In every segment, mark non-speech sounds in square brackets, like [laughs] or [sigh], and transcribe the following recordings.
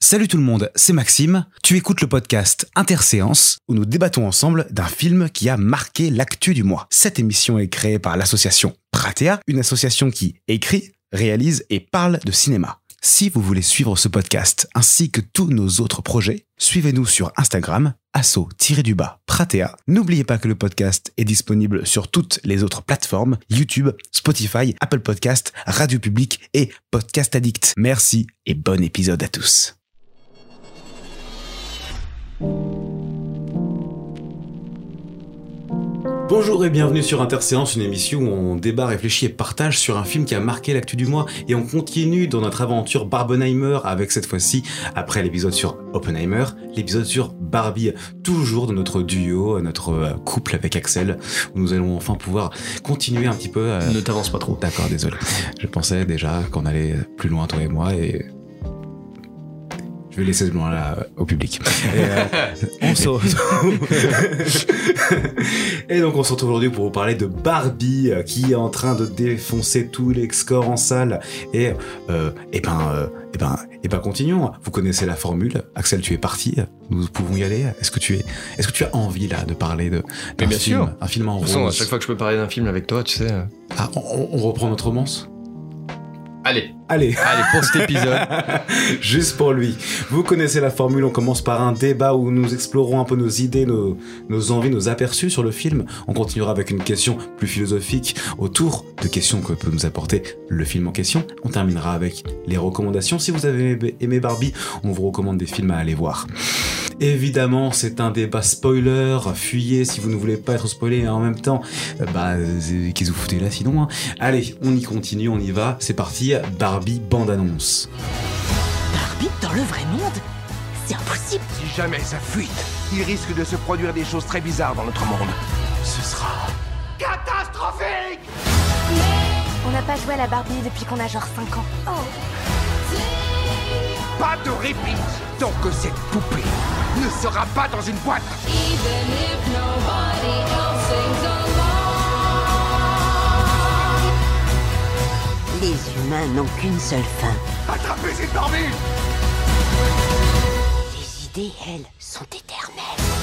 Salut tout le monde, c'est Maxime. Tu écoutes le podcast Interséance où nous débattons ensemble d'un film qui a marqué l'actu du mois. Cette émission est créée par l'association Pratea, une association qui écrit, réalise et parle de cinéma. Si vous voulez suivre ce podcast ainsi que tous nos autres projets, suivez-nous sur Instagram, asso-du-bas Pratea. N'oubliez pas que le podcast est disponible sur toutes les autres plateformes, YouTube, Spotify, Apple Podcast, Radio Public et Podcast Addict. Merci et bon épisode à tous. Bonjour et bienvenue sur Interséance, une émission où on débat, réfléchit et partage sur un film qui a marqué l'actu du mois. Et on continue dans notre aventure Barbenheimer avec cette fois-ci, après l'épisode sur Oppenheimer, l'épisode sur Barbie, toujours dans notre duo, notre euh, couple avec Axel, où nous allons enfin pouvoir continuer un petit peu. euh, Ne t'avance pas trop. D'accord, désolé. Je pensais déjà qu'on allait plus loin, toi et moi, et je vais laisser ce loin-là euh, au public. Et, euh, [laughs] on se retrouve. [laughs] et donc, on se retrouve aujourd'hui pour vous parler de Barbie, euh, qui est en train de défoncer tous les scores en salle. Et, euh, et ben, euh, et ben, et ben, continuons. Vous connaissez la formule. Axel, tu es parti. Nous pouvons y aller. Est-ce que tu es, est-ce que tu as envie là de parler de d'un Mais bien film, sûr. un film en De toute façon, à chaque fois que je peux parler d'un film avec toi, tu sais. Ah, on, on reprend notre romance? Allez, Allez. allez, pour cet épisode. [laughs] Juste pour lui. Vous connaissez la formule, on commence par un débat où nous explorons un peu nos idées, nos, nos envies, nos aperçus sur le film. On continuera avec une question plus philosophique autour de questions que peut nous apporter le film en question. On terminera avec les recommandations. Si vous avez aimé- Barbie, on vous recommande des films à aller voir. Évidemment, c'est un débat spoiler. Fuyez si vous ne voulez pas être spoilé. Et en même temps, bah, euh, qu'est-ce que vous foutez là sinon hein? Allez, on y continue, on y va. C'est parti. Barbie bande-annonce. Barbie dans le vrai monde C'est impossible Si jamais ça fuite, il risque de se produire des choses très bizarres dans notre monde. Ce sera catastrophique On n'a pas joué à la Barbie depuis qu'on a genre 5 ans. Pas de répit tant que cette poupée ne sera pas dans une boîte. Les humains n'ont qu'une seule fin. Attrapez cette Barbie Les idées, elles, sont éternelles.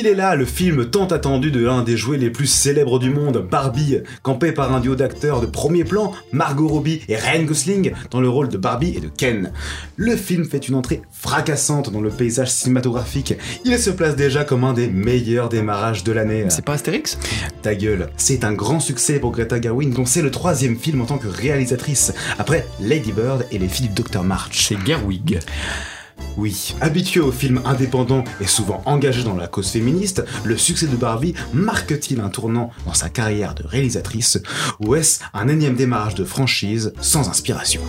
Il est là, le film tant attendu de l'un des jouets les plus célèbres du monde, Barbie, campé par un duo d'acteurs de premier plan, Margot Robbie et Ryan Gosling, dans le rôle de Barbie et de Ken. Le film fait une entrée fracassante dans le paysage cinématographique. Il se place déjà comme un des meilleurs démarrages de l'année. C'est pas Astérix? Ta gueule, c'est un grand succès pour Greta Gerwig, dont c'est le troisième film en tant que réalisatrice, après Lady Bird et les filles du Dr. March. C'est Gerwig. Oui, habitué aux films indépendants et souvent engagé dans la cause féministe, le succès de Barbie marque-t-il un tournant dans sa carrière de réalisatrice ou est-ce un énième démarrage de franchise sans inspiration?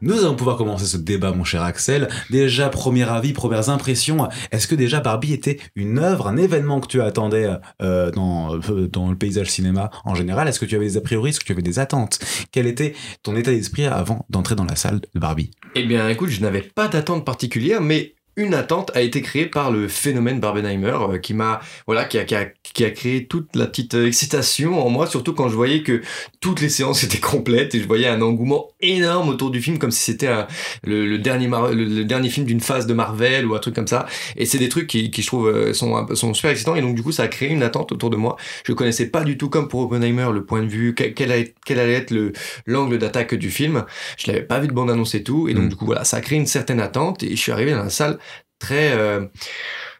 Nous allons pouvoir commencer ce débat, mon cher Axel. Déjà, premier avis, premières impressions. Est-ce que déjà Barbie était une œuvre, un événement que tu attendais euh, dans, euh, dans le paysage cinéma en général? Est-ce que tu avais des a priori? Est-ce que tu avais des attentes? Quel était ton état d'esprit avant d'entrer dans la salle de Barbie? Eh bien, écoute, je n'avais pas d'attente particulière, mais une attente a été créée par le phénomène Barbenheimer euh, qui m'a voilà qui a, qui, a, qui a créé toute la petite euh, excitation en moi surtout quand je voyais que toutes les séances [laughs] étaient complètes et je voyais un engouement énorme autour du film comme si c'était un- le, le dernier Mar- le, le dernier film d'une phase de Marvel ou un truc comme ça. Et c'est des trucs qui, qui je trouve euh, sont sont super excitants. Et donc du coup ça a créé une attente autour de moi. Je connaissais pas du tout comme pour Oppenheimer le point de vue quel, quel allait, quel allait être le l'angle d'attaque du film. Je l'avais pas vu de bande annonce et tout. Et donc Mm. du coup voilà ça a créé une certaine attente et je suis arrivé dans la salle très euh,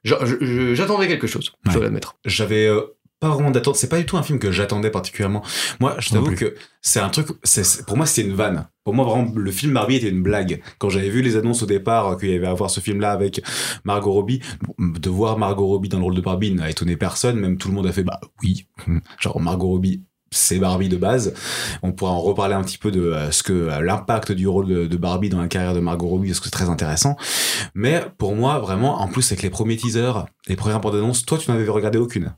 j'attendais quelque chose je dois l'admettre J'avais euh, pas vraiment d'attente. C'est pas du tout un film que j'attendais particulièrement. Moi, je t'avoue que c'est un truc. c'est- pour moi, c'était une vanne. Pour moi, vraiment, le film Barbie était une blague. Quand j'avais vu les annonces au départ euh, qu'il y avait à voir ce film-là avec Margot Robbie, de voir Margot Robbie dans le rôle de Barbie n'a étonné personne. Même tout le monde a fait bah oui. Genre Margot Robbie. C'est Barbie de base. On pourra en reparler un petit peu de euh, ce que euh, l'impact du rôle de, de Barbie dans la carrière de Margot Robbie, parce que c'est très intéressant. Mais pour moi, vraiment, en plus avec les premiers teasers, les premières bandes annonces, toi, tu n'avais regardé aucune.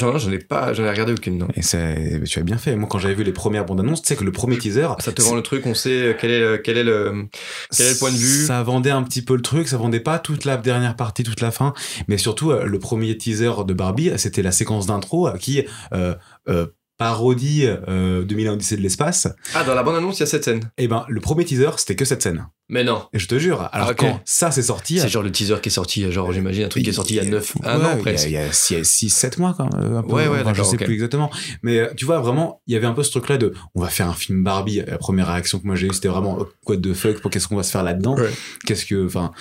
non non, j'en ai pas j'en ai regardé aucune non Et c'est, tu as bien fait. Moi, quand j'avais vu les premières bandes annonces, tu sais que le premier teaser, ça te vend le truc on sait quel est le, quel est le quel est le point de vue Ça vendait un petit peu le truc, ça vendait pas toute la dernière partie, toute la fin, mais surtout euh, le premier teaser de Barbie, c'était la séquence d'intro euh, qui euh, euh, parodie euh, 2001 Odyssée de l'espace. Ah, dans la bande-annonce, il y a cette scène. Et ben, le premier teaser, c'était que cette scène. Mais non. Et je te jure, alors Ah, ok. quand ça s'est sorti, C'est genre le teaser qui est sorti, genre j'imagine un truc qui est sorti il y a 9 Ouais, un an presque. Il y a 6, 7 mois quand même. un peu. Ouais, ouais, Enfin, je sais plus exactement. Mais euh, tu vois, vraiment, il y avait un peu ce truc-là de on va faire un film Barbie. La première réaction que moi j'ai eue, c'était vraiment oh, what the fuck, pour qu'est-ce qu'on va se faire là-dedans? Ouais. Qu'est-ce que. Enfin.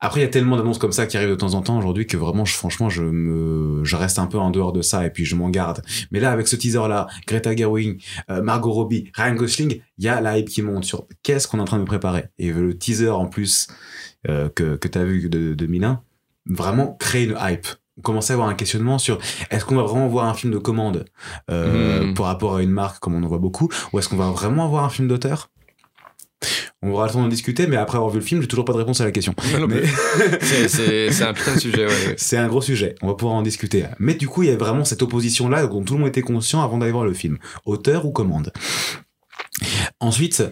Après, il y a tellement d'annonces comme ça qui arrivent de temps en temps aujourd'hui que vraiment, je, franchement, je me, je reste un peu en dehors de ça et puis je m'en garde. Mais là, avec ce teaser-là, Greta Gerwig, euh, Margot Robbie, Ryan Gosling, il y a la hype qui monte sur qu'est-ce qu'on est en train de préparer. Et le teaser en plus euh, que, que tu as vu de, de Milan, vraiment crée une hype. On commençait à avoir un questionnement sur est-ce qu'on va vraiment voir un film de commande euh, Mhm. par rapport à une marque comme on en voit beaucoup, ou est-ce qu'on va vraiment avoir un film d'auteur? On aura le temps d'en discuter, mais après avoir vu le film, j'ai toujours pas de réponse à la question. Mais- [laughs] C'est- un putain de sujet, ouais. c'est un gros sujet, on va pouvoir en discuter. Mais du coup, il y a vraiment cette opposition-là dont tout le monde était conscient avant d'aller voir le film. Auteur ou commande. Ensuite,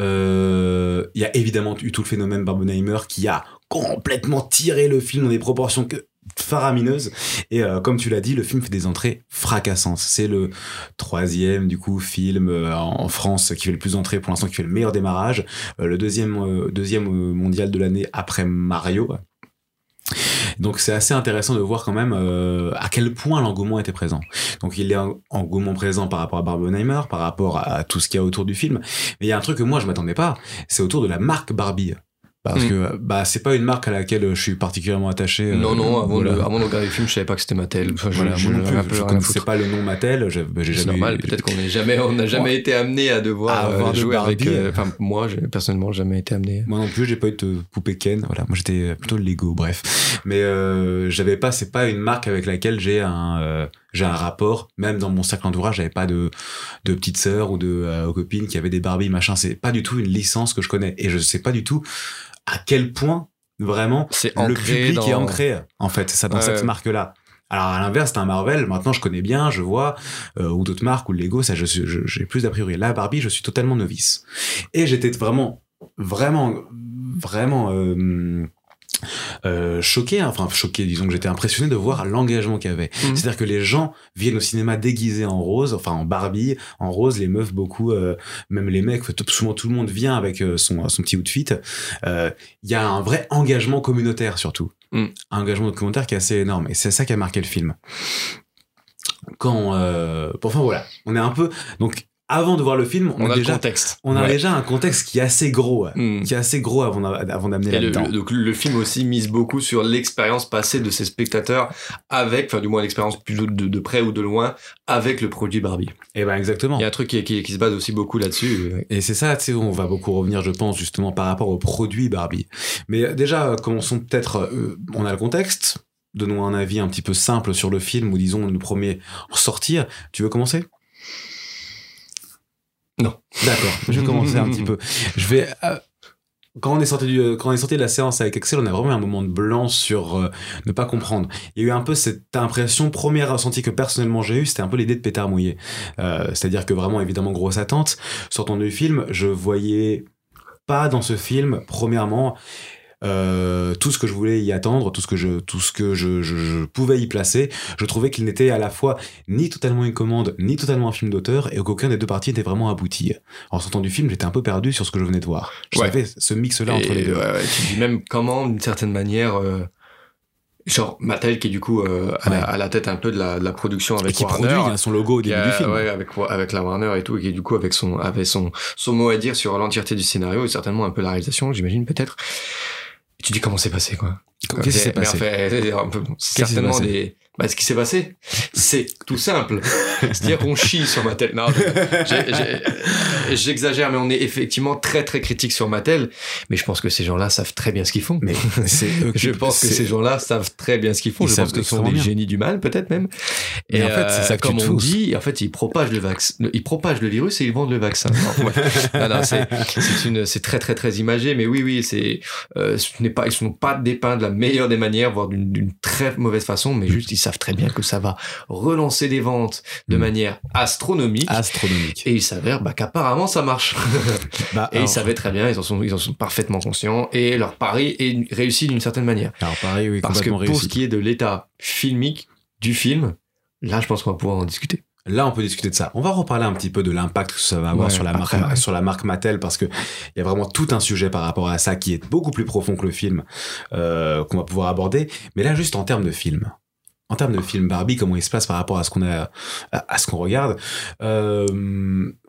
euh, il y a évidemment eu tout le phénomène Barbenheimer qui a complètement tiré le film dans des proportions que- faramineuses. Et euh, comme tu l'as dit, le film fait des entrées fracassantes. C'est le troisième, du coup, film euh, en France qui fait le plus d'entrées pour l'instant, qui fait le meilleur démarrage. Euh, le deuxième, euh, deuxième euh, mondial de l'année après Mario. Donc c'est assez intéressant de voir quand même euh, à quel point l'engouement était présent. Donc il a un engouement présent par rapport à Barbenheimer, par rapport à tout ce qu'il y a autour du film. Mais il y a un truc que moi je m'attendais pas, c'est autour de la marque Barbie. Parce Mm. que bah c'est pas une marque à laquelle je suis particulièrement attaché. euh, Non, non, avant, voilà. de, avant de regarder le film, je savais pas que c'était Mattel. Enfin, je, Voilà, je, je à connaissais pas le nom Mattel, C'est normal, eu- peut-être qu'on n'est jamais, on n'a jamais été amené à devoir À euh, avoir de jouer avec. Euh, Enfin, moi, j'ai personnellement jamais été amené. Moi non plus, j'ai pas eu de poupée Ken. Voilà, moi j'étais plutôt le Lego, bref. Mais euh, j'avais pas, c'est pas une marque avec laquelle j'ai un, euh, j'ai un rapport. Même dans mon cercle entourage, j'avais pas de de petite sœur ou de euh, copine qui avait des Barbie machin. C'est pas du tout une licence que je connais et je sais pas du tout à quel point vraiment C'est le public dans- est ancré en fait, c'est ça dans Ouais, cette marque-là. Alors à l'inverse, c'est un Marvel. Maintenant, je connais bien, je vois, euh, ou d'autres marques ou le Lego, ça, je suis- je- j'ai plus d'a priori. Là, Barbie, je suis totalement novice. Et j'étais vraiment, vraiment, vraiment euh, euh, choqué. hein. Enfin, choqué. Disons que j'étais impressionné de voir l'engagement qu'il y avait. Mhm. C'est-à-dire que les gens viennent au cinéma déguisés en rose, enfin en Barbie, en rose. Les meufs beaucoup, euh, même les mecs. Souvent, tout le monde vient avec euh, son son petit outfit. Euh, Il y a un vrai engagement communautaire surtout. Mm. Un engagement communautaire qui est assez énorme. Et c'est ça qui a marqué le film. Quand, euh, enfin voilà, on est un peu donc avant de voir le film, on, On a a le déjà, contexte. on a Ouais. déjà un contexte qui est assez gros, Mm. qui est assez gros avant d'a- avant d'amener là-dedans. le- donc le film aussi mise beaucoup sur l'expérience passée de ses spectateurs avec, enfin du moins l'expérience plutôt de, de près ou de loin avec le produit Barbie. Et ben exactement. Il y a un truc qui, qui, qui se base aussi beaucoup là-dessus. Et c'est ça, tu sais, on va beaucoup revenir, je pense, justement par rapport au produit Barbie. Mais euh, déjà, euh, commençons peut-être, euh, on a le contexte. Donnons un avis un petit peu simple sur le film, ou disons le premier en sortir. Tu veux commencer? Non. D'accord, je vais commencer un petit peu. Je vais. euh, quand on est sorti du, euh, quand on est sorti de la séance avec Excel, on a vraiment eu un moment de blanc sur euh, ne pas comprendre. Il y a eu un peu cette impression, première ressenti que personnellement j'ai eu, c'était un peu l'idée de pétard mouillé. C'est-à-dire que vraiment, évidemment, grosse attente. Sortant du film, je voyais pas dans ce film, premièrement, euh, tout ce que je voulais y attendre, tout ce que je, tout ce que je, je, je pouvais y placer. Je trouvais qu'il n'était à la fois ni totalement une commande, ni totalement un film d'auteur, et qu'aucun des deux parties n'était vraiment abouti. En sortant du film, j'étais un peu perdu sur ce que je venais de voir. Je Ouais. savais ce mix-là entre Et, les deux. ouais, ouais, tu dis même comment, d'une certaine manière, euh, genre Mattel qui est du coup euh, à, la, à la tête un peu de la, de la production Et avec qui Warner. produit hein, son logo au début a- du film. ouais, avec, avec la Warner et tout, et qui du coup avec son, avait son, son mot à dire sur l'entièreté du scénario et certainement un peu la réalisation, j'imagine peut-être. Tu dis comment c'est passé quoi. Qu'est-ce qui s'est passé en fait, certainement des. Bah, ce qui s'est passé, c'est tout simple. C'est-à-dire qu'on chie sur Mattel. Non, j'exagère, mais on est effectivement très très critique sur Mattel. Mais je pense que ces gens-là savent très bien ce qu'ils font. Mais c'est [laughs] Je pense que ces gens-là savent très bien ce qu'ils font. Ils je pense que ce sont des bien. génies du mal, peut-être même. Mais en fait, c'est ça que tu comme te on dit, en fait, ils propagent le vaccin. Ils propagent le virus et ils vendent le vaccin. Non, ouais. non, non, c'est c'est une, c'est très très très imagé. Mais oui, oui, c'est, euh, ce n'est pas, ils sont pas dépeints de la meilleure des manières, voire d'une très mauvaise façon. Mais juste, ils savent très bien que ça va relancer des ventes de Mm. manière astronomique. astronomique. Et il s'avère bah, qu'apparemment ça marche. [laughs] Bah, et alors- ils savaient très bien, ils en sont, ils en sont parfaitement conscients. Et leur pari est réussi d'une certaine manière. Alors pareil, oui, Parce que pour réussi. ce qui est de l'état filmique du film, là, je pense qu'on va pouvoir en discuter. Là, on peut discuter de ça. On va reparler un petit peu de l'impact que ça va avoir Ouais, sur la marque, ouais. sur la marque Mattel, parce que il y a vraiment tout un sujet par rapport à ça qui est beaucoup plus profond que le film euh, qu'on va pouvoir aborder. Mais là, juste en termes de film, en termes de film Barbie, comment il se place par rapport à ce qu'on a, à, à ce qu'on regarde. Euh,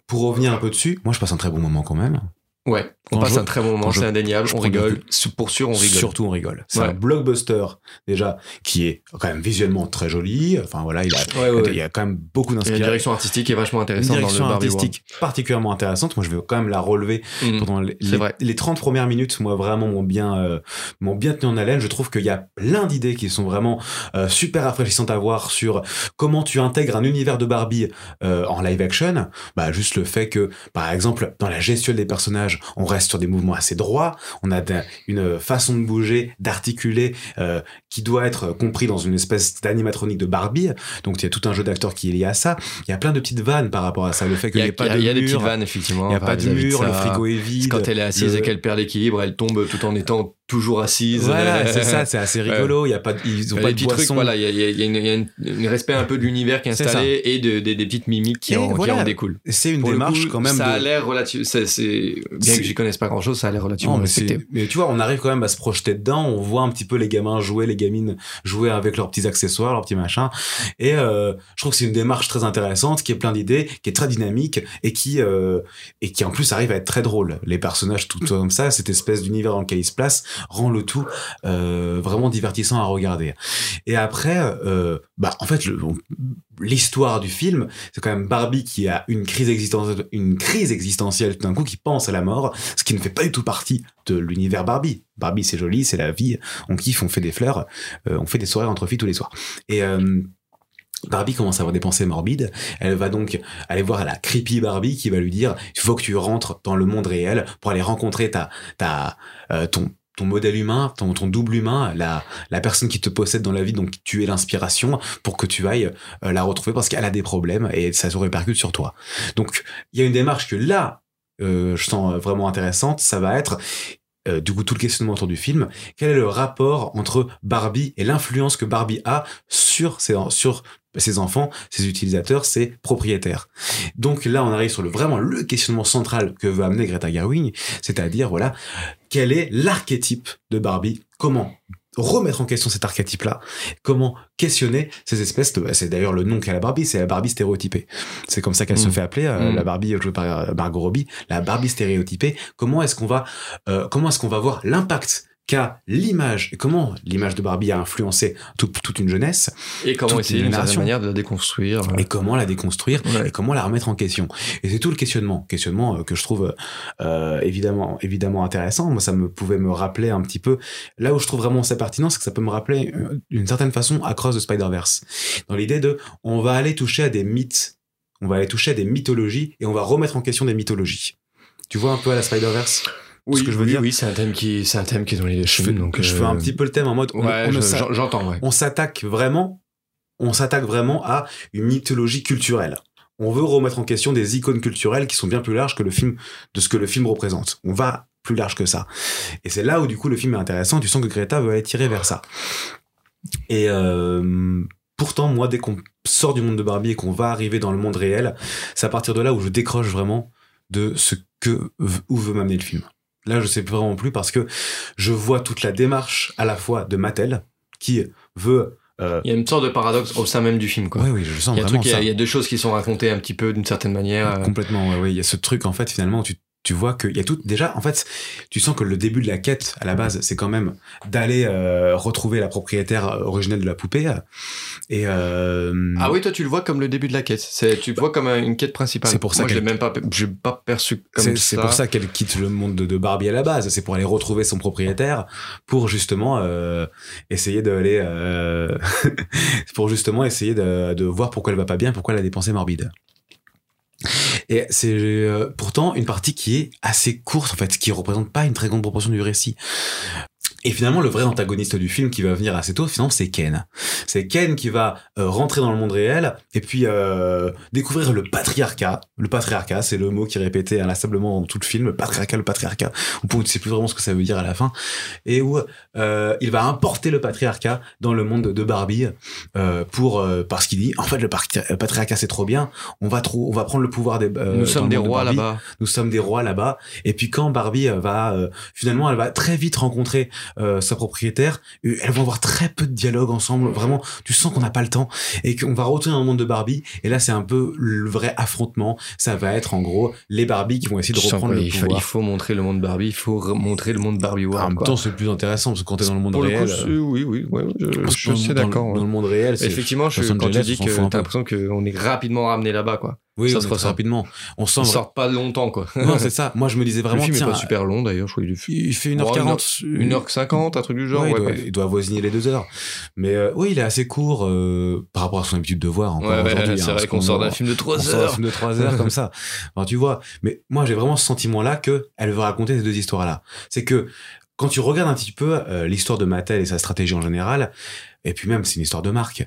pour revenir un peu dessus, moi, je passe un très bon moment quand même. Ouais, on passe je- un très bon moment, c'est indéniable, on rigole, pour sûr on rigole. Surtout, on rigole. C'est Ouais. un blockbuster déjà qui est quand même visuellement très joli. Enfin voilà, il a, Ouais, ouais, il y a quand même beaucoup Et la d'inspiration. direction artistique est vachement Une intéressante dans le direction Barbie artistique particulièrement intéressante. Moi, je vais quand même la relever. Mm. pendant les, c'est les- vrai. les 30 premières minutes. Moi, vraiment, m'ont bien, euh, m'ont bien tenu en haleine. Je trouve qu'il y a plein d'idées qui sont vraiment euh, super rafraîchissantes à voir sur comment tu intègres un univers de Barbie euh, en live action. Bah, juste le fait que, par exemple, dans la gestuelle des personnages, on reste sur des mouvements assez droits. On a une façon de bouger, d'articuler, euh, qui doit être compris dans une espèce d'animatronique de Barbie. Donc, il y a tout un jeu d'acteurs qui est lié à ça. Il y a plein de petites vannes par rapport à ça. Le fait Il qu'il y n'y a, ait pas de il y a des petites vannes, effectivement. il n'y a pas de mur, le frigo est vide. quand elle est assise le- et qu'elle perd l'équilibre, elle tombe tout en étant toujours assise. Voilà, c'est ça, [laughs] c'est assez rigolo. Il y a pas, de- ils ont pas de petits trucs, boisson. voilà, il y a, y a- il y a une- y a une- un respect un peu de l'univers qui est installé et de, des- des petites mimiques qui, en, qui voilà. en découlent. C'est une Pour démarche coup, quand même. Ça a l'air relativement. Bien que j'y connaisse pas grand chose, ça a l'air relativement Non, mais, mais tu vois, on arrive quand même à se projeter dedans. On voit un petit peu les gamins jouer, les gamines jouer avec leurs petits accessoires, leurs petits machins. Et euh, je trouve que c'est une démarche très intéressante, qui est plein d'idées, qui est très dynamique et qui euh, et qui en plus arrive à être très drôle. Les personnages tout [clears throat] comme ça, cette espèce d'univers dans lequel ils se placent, rend le tout euh, vraiment divertissant à regarder. Et après, euh, bah en fait, l'histoire du film, c'est quand même Barbie qui a une crise existentielle, une crise existentielle tout d'un coup, qui pense à la mort, ce qui ne fait pas du tout partie de l'univers Barbie. Barbie, c'est joli, c'est la vie, on kiffe, on fait des fleurs, euh, on fait des soirées entre filles tous les soirs. Et euh, Barbie commence à avoir des pensées morbides. Elle va donc aller voir la creepy Barbie qui va lui dire il faut que tu rentres dans le monde réel pour aller rencontrer ta, ta, euh, ton ton modèle humain, ton, ton double humain, la, la personne qui te possède dans la vie, donc tu es l'inspiration pour que tu ailles euh, la retrouver parce qu'elle a des problèmes et ça se répercute sur toi. Donc il y a une démarche que là, euh, je sens vraiment intéressante, ça va être euh, du coup tout le questionnement autour du film. Quel est le rapport entre Barbie et l'influence que Barbie a sur ses, sur ses enfants, ses utilisateurs, ses propriétaires. Donc là, on arrive sur le vraiment le questionnement central que veut amener Greta Gerwig, c'est-à-dire voilà, quel est l'archétype de Barbie? Comment remettre en question cet archétype-là? Comment questionner ces espèces de... C'est d'ailleurs le nom qu'a la Barbie, c'est la Barbie stéréotypée. C'est comme ça qu'elle se Mm. fait appeler, euh, Mm. la Barbie jouée par euh, Margot Robbie, la Barbie stéréotypée. Comment est-ce qu'on va, euh, comment est-ce qu'on va voir l'impact qu'a l'image comment l'image de Barbie a influencé toute, toute une jeunesse Et comment essayer une d'une certaine manière de la déconstruire. et comment la déconstruire Ouais. et comment la remettre en question. Et c'est tout le questionnement, questionnement euh, que je trouve euh, évidemment évidemment intéressant. Moi, ça me pouvait me rappeler un petit peu là où je trouve vraiment ça pertinent, c'est que ça peut me rappeler euh, d'une certaine façon Across the Spider-Verse, dans l'idée de on va aller toucher à des mythes, on va aller toucher à des mythologies et on va remettre en question des mythologies. Tu vois un peu à la Spider-Verse? Oui, ce que je veux oui, dire oui, c'est un thème qui, c'est un thème qui est dans les deux Je, fais, films, donc. je euh, fais un petit peu le thème en mode on, Ouais, j'entends, on s'attaque vraiment, on s'attaque vraiment à une mythologie culturelle. On veut remettre en question des icônes culturelles qui sont bien plus larges que le film, de ce que le film représente. On va plus large que ça. Et c'est là où du coup le film est intéressant. Tu sens que Greta veut aller tirer vers ça. Et euh, pourtant, moi, dès qu'on sort du monde de Barbie et qu'on va arriver dans le monde réel, c'est à partir de là où je décroche vraiment de ce que où veut m'amener le film. Là, je sais vraiment plus parce que je vois toute la démarche à la fois de Mattel qui veut euh, Il y a une sorte de paradoxe au sein même du film, quoi. oui, oui, je sens il, y a un vraiment truc, il, y a, ça. il y a deux choses qui sont racontées un petit peu d'une certaine manière. euh, Complètement, ouais, ouais. Il y a ce truc, en fait, finalement, où tu, tu vois qu'il y a tout. Déjà, en fait, tu sens que le début de la quête, à la base, c'est quand même d'aller euh, retrouver la propriétaire originelle de la poupée. Et. Euh, Ah oui, toi tu le vois comme le début de la quête. C'est, tu le vois comme une quête principale. C'est pour ça Moi, je l'ai même pas, j'ai pas perçu comme ça. c'est pour ça qu'elle quitte le monde de, de Barbie à la base. C'est pour aller retrouver son propriétaire, pour justement euh, essayer d'aller, euh, [laughs] pour justement essayer de, de voir pourquoi elle va pas bien, pourquoi elle a des pensées morbides. Et c'est euh, pourtant une partie qui est assez courte en fait, qui représente pas une très grande proportion du récit. Et finalement, le vrai antagoniste du film qui va venir assez tôt, finalement, c'est Ken. C'est Ken qui va euh, rentrer dans le monde réel et puis euh, découvrir le patriarcat. Le patriarcat, c'est le mot qui est répété inlassablement dans tout le film. Le patriarcat, le patriarcat. On ne sait plus vraiment ce que ça veut dire à la fin. Et où euh, il va importer le patriarcat dans le monde de Barbie euh, pour euh, parce qu'il dit en fait le, patri- le patriarcat c'est trop bien. On va trop, on va prendre le pouvoir des. euh, Nous sommes des rois là-bas. nous sommes des rois là-bas. Et puis quand Barbie va euh, finalement, elle va très vite rencontrer euh, sa propriétaire. et Elles vont avoir très peu de dialogue ensemble. Vraiment, tu sens qu'on n'a pas le temps et qu'on va retourner dans le monde de Barbie. Et là, c'est un peu le vrai affrontement. Ça va être en gros les Barbie qui vont essayer de reprendre le il, faut, pouvoir. il faut montrer le monde Barbie, il faut re- montrer le monde Barbie en World. même quoi. temps, c'est plus intéressant parce que quand t'es dans le monde Pour le réel, coup, c'est- oui, oui, ouais, je, euh, suis d'accord. Dans ouais. le monde réel, Effectivement, je, quand tu dis que t'as l'impression qu'on est rapidement ramené là-bas, quoi. Oui, ça on se ressent. rapidement. On sent sortent pas longtemps, quoi. [laughs] Non, c'est ça. Moi, je me disais le vraiment film est pas super long d'ailleurs, je crois qu'il il fait Bon, 1h40. 1h50, un truc du genre. Ouais, ouais, il, doit, il doit avoisiner les deux heures. Mais euh, oui, il est assez court euh, par rapport à son habitude de voir Ouais, aujourd'hui. c'est hein, vrai qu'on sort d'un film de on 3 sort d'un heures. film de 3 heures comme ça. [laughs] Enfin, tu vois. Mais moi, j'ai vraiment ce sentiment-là que elle veut raconter ces deux histoires-là. C'est que quand tu regardes un petit peu euh, l'histoire de Mattel et sa stratégie en général, et puis même c'est une histoire de marque.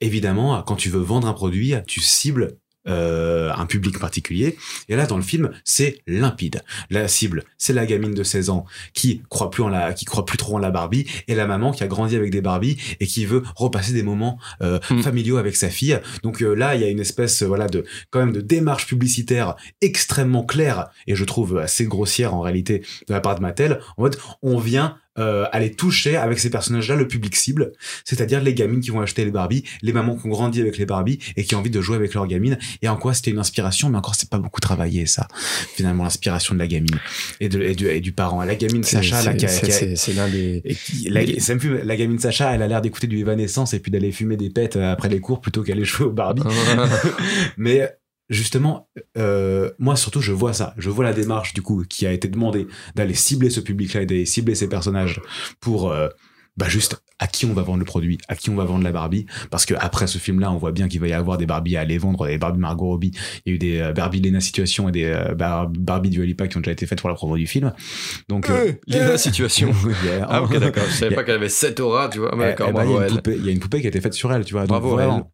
Évidemment, quand tu veux vendre un produit, tu cibles euh, un public particulier. Et là, dans le film, c'est limpide. La cible, c'est la gamine de 16 ans qui croit plus en la, qui croit plus trop en la Barbie, et la maman qui a grandi avec des Barbies et qui veut repasser des moments euh, Mm. familiaux avec sa fille. Donc euh, là, il y a une espèce, euh, voilà, de quand même de démarche publicitaire extrêmement claire et je trouve assez grossière en réalité de la part de Mattel. En mode, on vient euh, aller toucher avec ces personnages-là le public cible, c'est-à-dire les gamines qui vont acheter les Barbies, les mamans qui ont grandi avec les Barbies et qui ont envie de jouer avec leurs gamines. Et en quoi c'était une inspiration, mais encore c'est pas beaucoup travaillé ça. Finalement, l'inspiration de la gamine et, de, et, du, et du parent. La gamine Sacha, là, qui C'est l'un des. qui, la, même plus, la gamine Sacha, elle a l'air d'écouter du Evanescence et puis d'aller fumer des pètes euh, après les cours plutôt qu'aller jouer au Barbie. [laughs] [laughs] Mais justement, euh, moi surtout, je vois ça. Je vois la démarche du coup qui a été demandée d'aller cibler ce public-là et d'aller cibler ces personnages pour euh, bah juste à qui on va vendre le produit, à qui on va vendre la Barbie. Parce que après ce film-là, on voit bien qu'il va y avoir des Barbie à aller vendre, des Barbie Margot Robbie. Il y a eu des euh, Barbie Lena Situation et des Bar- Barbie du Lipa qui ont déjà été faites pour la promo du film. Donc, euh, la situation. [laughs] yeah. Ah, ok, d'accord. Je savais Yeah. pas qu'elle avait cette aura, tu vois. Ah, Eh, eh ben, il y a une poupée- qui a été faite sur elle, tu vois. Donc, Bravo vraiment, elle.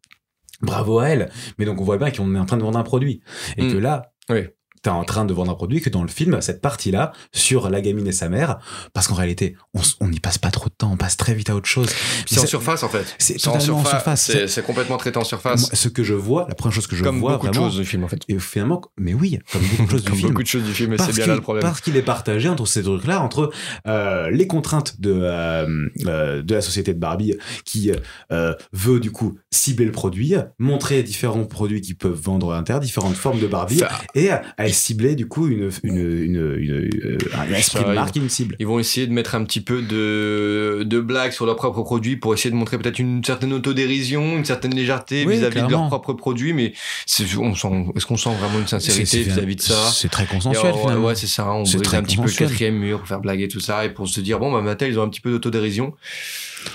Bravo à elle. Mais donc on voit bien qu'on est en train de vendre un produit. Et Mm. que là, Oui. T'es en train de vendre un produit que dans le film, cette partie-là, sur la gamine et sa mère, parce qu'en réalité, on n'y passe pas trop de temps, on passe très vite à autre chose. C'est en surface, en fait. C'est C'est en totalement en surface. C'est complètement traité en surface. ce que je vois, la première chose que je Comme vois beaucoup de vraiment, choses du film, en fait. et finalement, mais oui, comme beaucoup de choses du Comme film. beaucoup de choses du film, c'est bien là le problème. Parce qu'il est partagé entre ces trucs-là, entre euh, les contraintes de euh, euh, de la société de Barbie qui euh, veut du coup cibler le produit, montrer différents produits qui peuvent vendre à l'intérieur, différentes formes de Barbie, Ça- et à cibler du coup une une une, une- une- un esprit de Ça, marque et une cible. Ils vont essayer de mettre un petit peu de, de blagues sur leurs propres produits pour essayer de montrer peut-être une certaine autodérision, une certaine légèreté Oui, vis-à-vis de leurs propres produits, mais c'est- on sent, est-ce qu'on sent vraiment une sincérité vis-à-vis de ça? C'est très consensuel euh, finalement. Ouais, c'est ça. On brise un petit peu le quatrième mur pour faire blaguer tout ça et pour se dire bon, bah Mattel, ils ont un petit peu d'autodérision.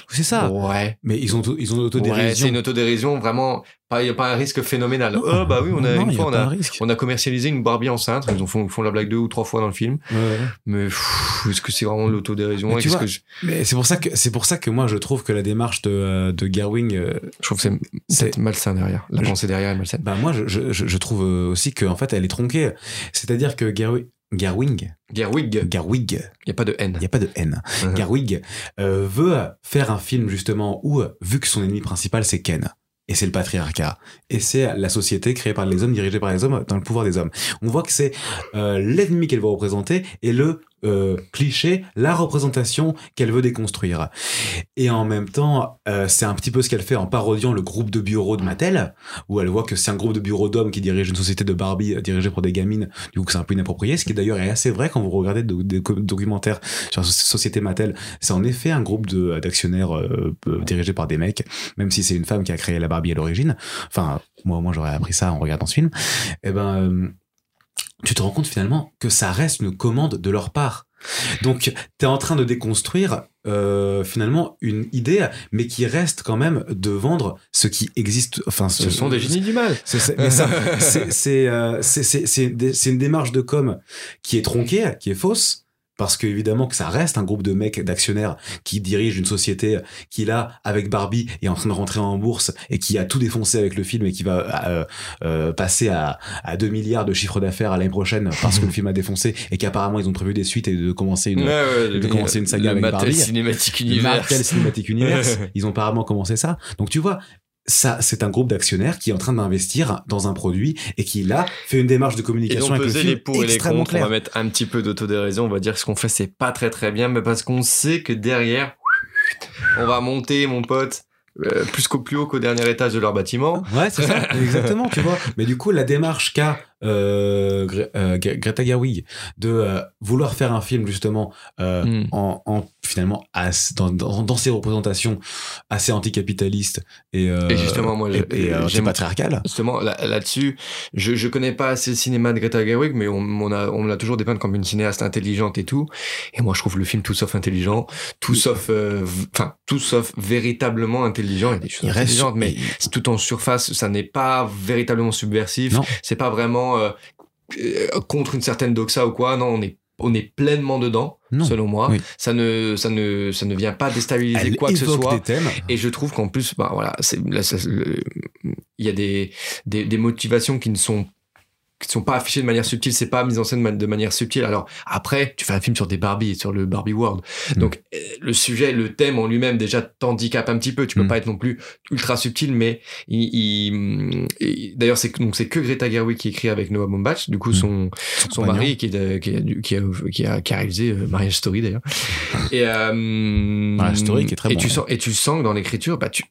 C'est ça. Ouais. Mais ils ont ils ont Ouais, l'autodérision. c'est une autodérision vraiment. Pas, y a pas un risque phénoménal. Oh, bah oui, on a Non, une il fois, a on a, on a commercialisé une Barbie enceinte. Ils ont font, font la blague deux ou trois fois dans le film. Ouais. Mais est-ce que c'est vraiment l'autodérision? Mais que je, c'est pour ça que c'est pour ça que moi je trouve que la démarche de euh, de Gerwing euh, je trouve que c'est malsain derrière. La pensée derrière est malsaine. Bah moi, je, je, trouve euh, aussi qu'en fait, elle est tronquée. C'est-à-dire que Gerwig, Gerwig, Gerwig, Gerwig, il n'y a pas de haine. il n'y a pas de haine. Mhm. Gerwig euh, veut faire un film justement où, vu que son ennemi principal c'est Ken, et c'est le patriarcat, et c'est la société créée par les hommes, dirigée par les hommes, dans le pouvoir des hommes. On voit que c'est euh, l'ennemi qu'elle veut représenter et le euh, cliché, la représentation qu'elle veut déconstruire. Et en même temps, euh, c'est un petit peu ce qu'elle fait en parodiant le groupe de bureau de Mattel, où elle voit que c'est un groupe de bureaux d'hommes qui dirige une société de Barbie euh, dirigée pour des gamines, du coup c'est un peu inapproprié, ce qui d'ailleurs est assez vrai quand vous regardez des documentaires sur la soci- société Mattel. C'est en effet un groupe d'actionnaires euh, dirigés par des mecs, même si c'est une femme qui a créé la Barbie à l'origine. Enfin, moi, moi j'aurais appris ça en regardant ce film. Et ben, euh, tu te rends compte finalement que ça reste une commande de leur part. Donc, tu es en train de déconstruire euh, finalement une idée, mais qui reste quand même de vendre ce qui existe. Enfin, Ce sont des génies du mal. c'est une démarche de com qui est tronquée, qui est fausse, parce que évidemment que ça reste un groupe de mecs d'actionnaires qui dirigent une société qui là avec Barbie est en train de rentrer en bourse et qui a tout défoncé avec le film et qui va euh, euh, passer à, à 2 milliards de chiffre d'affaires à l'année prochaine parce que le film a défoncé et qu'apparemment ils ont prévu des suites et de commencer une Ouais, ouais, de commencer une saga le avec Mattel Barbie. Marvel Cinematic Universe. [laughs] Ils ont apparemment commencé ça. Donc tu vois, ça, c'est un groupe d'actionnaires qui est en train d'investir dans un produit et qui là fait une démarche de Et communication donc avec le les pour et les extrêmement contre, on va mettre un petit peu d'autodérision, on va dire que ce qu'on fait c'est pas très très bien, mais parce qu'on sait que derrière, on va monter mon pote euh, plus qu'au plus haut qu'au dernier étage de leur bâtiment. Ouais, c'est ça, exactement, tu vois. Mais du coup, la démarche qu'a Gre- euh, Gre- Greta Gerwig de euh, vouloir faire un film justement euh, Mm. en, en finalement as- dans, dans, dans ses représentations assez anticapitalistes et, euh, Et justement, moi, et, et, euh, patriarcales. Justement, là- là-dessus, je, je connais pas assez le cinéma de Greta Gerwig, mais on, on, a, on me l'a toujours dépeint comme une cinéaste intelligente et tout. Et moi, je trouve le film tout sauf intelligent, tout sauf, euh, enfin, tout sauf véritablement intelligent. Il y a des choses Il reste mais tout en surface. Ça n'est pas véritablement subversif. C'est pas vraiment euh, euh, contre une certaine doxa ou quoi. Non, on est on est pleinement dedans, Non. selon moi. Oui. Ça ne, ça ne, ça ne vient pas déstabiliser elle quoi que ce soit. des thèmes. Et je trouve qu'en plus, bah voilà, il y a des, des des motivations qui ne sont qui sont pas affichées de manière subtile, c'est pas mis en scène de ma- de manière subtile. Alors après, tu fais un film sur des Barbie, sur le Barbie World, Mm. donc euh, le sujet, le thème en lui-même déjà t'handicape un petit peu. Tu peux Mm. pas être non plus ultra subtil, mais il, il- d'ailleurs c'est que- donc c'est que Greta Gerwig qui écrit avec Noah Baumbach, du coup Mm. son son mari qui, est qui, qui, a, qui, a, qui a réalisé euh, Marriage Story d'ailleurs. Et euh, Marriage Story qui est très et bon, tu ouais. sens et tu sens que dans l'écriture, bah tu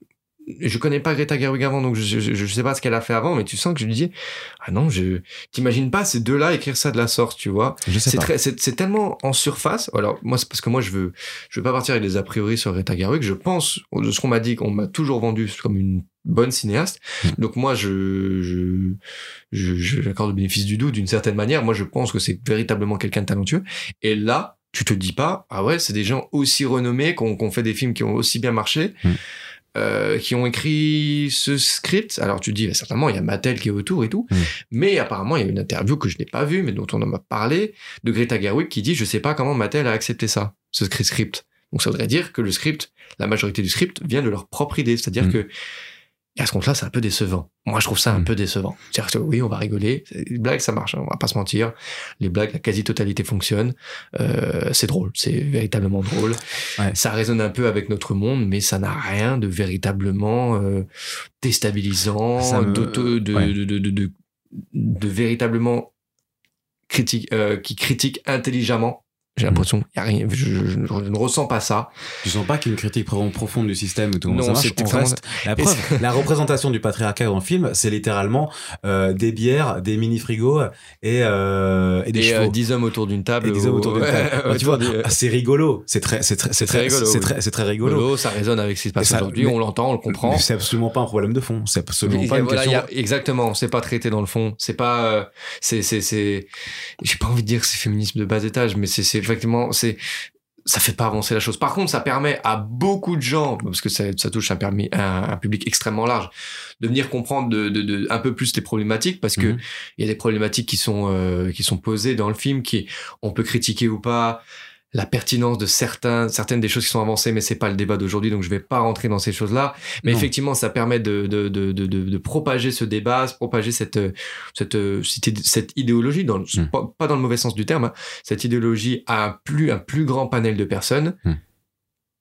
je connais pas Greta Gerwig avant, donc je, je, je sais pas ce qu'elle a fait avant, mais tu sens que je lui dis, ah non, je, t'imagines pas ces deux-là écrire ça de la sorte, tu vois. Je sais C'est pas. très, c'est, c'est tellement en surface. Alors, moi, c'est parce que moi, je veux, je veux pas partir avec des a priori sur Greta Gerwig. Je pense, de ce qu'on m'a dit, qu'on m'a toujours vendu comme une bonne cinéaste. Mm. Donc, moi, je, je, je, je l'accorde le bénéfice du doute d'une certaine manière. Moi, je pense que c'est véritablement quelqu'un de talentueux. Et là, tu te dis pas, ah ouais, c'est des gens aussi renommés, qu'on, qu'on fait des films qui ont aussi bien marché. Mm. Euh, qui ont écrit ce script. Alors tu dis, bah, certainement, il y a Mattel qui est autour et tout. Mm. Mais apparemment, il y a une interview que je n'ai pas vue, mais dont on en m'a parlé, de Greta Gerwig qui dit, je sais pas comment Mattel a accepté ça, ce script. Donc ça voudrait dire que le script, la majorité du script vient de leur propre idée. C'est-à-dire Mm. que, et à ce compte-là, c'est un peu décevant. Moi, je trouve ça un Mm. peu décevant. C'est-à-dire que oui, on va rigoler. Les blagues, ça marche. hein, on va pas se mentir. Les blagues, la quasi-totalité fonctionne. Euh, c'est drôle. C'est véritablement drôle. Ouais. Ça résonne un peu avec notre monde, mais ça n'a rien de véritablement euh, déstabilisant, Ça me- d'auto- de, ouais. de, de, de, de- de véritablement critique, euh, qui critique intelligemment. J'ai Mm. l'impression, y a rien, je, je- je ne ressens pas ça. Tu sens pas qu'il y a une critique vraiment profonde du système et tout Non, ça On reste- [laughs] La preuve, la représentation du patriarcat dans le film, c'est littéralement euh, des bières, des mini frigos et, euh, et des Et chevaux. euh, 10 hommes autour d'une table. et des hommes ou- autour d'une table. [laughs] Ouais, Alors, tu vois, c'est rigolo. C'est très, c'est très, c'est très très, rigolo, c'est oui. très, c'est très rigolo. rigolo, ça résonne avec ce qui se passe aujourd'hui, mais- on l'entend, on le comprend. Mais c'est absolument pas un problème de fond. C'est absolument Et pas une voilà, question. a- exactement, c'est pas traité dans le fond. C'est pas, euh, c'est, c'est, c'est, j'ai pas envie de dire que c'est féminisme de bas étage, mais c'est effectivement, c'est, ça fait pas avancer la chose. Par contre, ça permet à beaucoup de gens, parce que ça, ça touche un, permis, un, un public extrêmement large, de venir comprendre de, de, de- un peu plus les problématiques, parce que Mhm. il y a des problématiques qui sont, euh, qui sont posées dans le film, qui, on peut critiquer ou pas la pertinence de certains, certaines des choses qui sont avancées, mais c'est pas le débat d'aujourd'hui, donc je vais pas rentrer dans ces choses-là. Mais Non. effectivement, ça permet de, de, de, de, de, propager ce débat, de propager cette, cette, cette, idé- cette idéologie, dans le, Mm. pas, pas dans le mauvais sens du terme, hein, cette idéologie à un plus, un plus grand panel de personnes. Mm.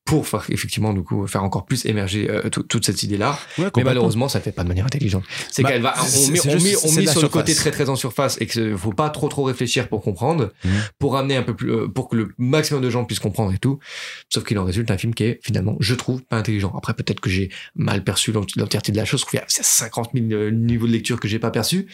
Pour faire, effectivement, du coup, faire encore plus émerger euh, tout- toute cette idée-là. Ouais, Mais malheureusement, ça le fait pas de manière intelligente. C'est Bah, qu'elle va, on met, on met, on met sur le côté très très en surface et qu'il faut pas trop trop réfléchir pour comprendre, Mhm. pour amener un peu plus, euh, pour que le maximum de gens puissent comprendre et tout. Sauf qu'il en résulte un film qui est finalement, je trouve, pas intelligent. Après, peut-être que j'ai mal perçu l'ent- l'entièreté de la chose. Il y a 50 000 euh, niveaux de lecture que j'ai pas perçu.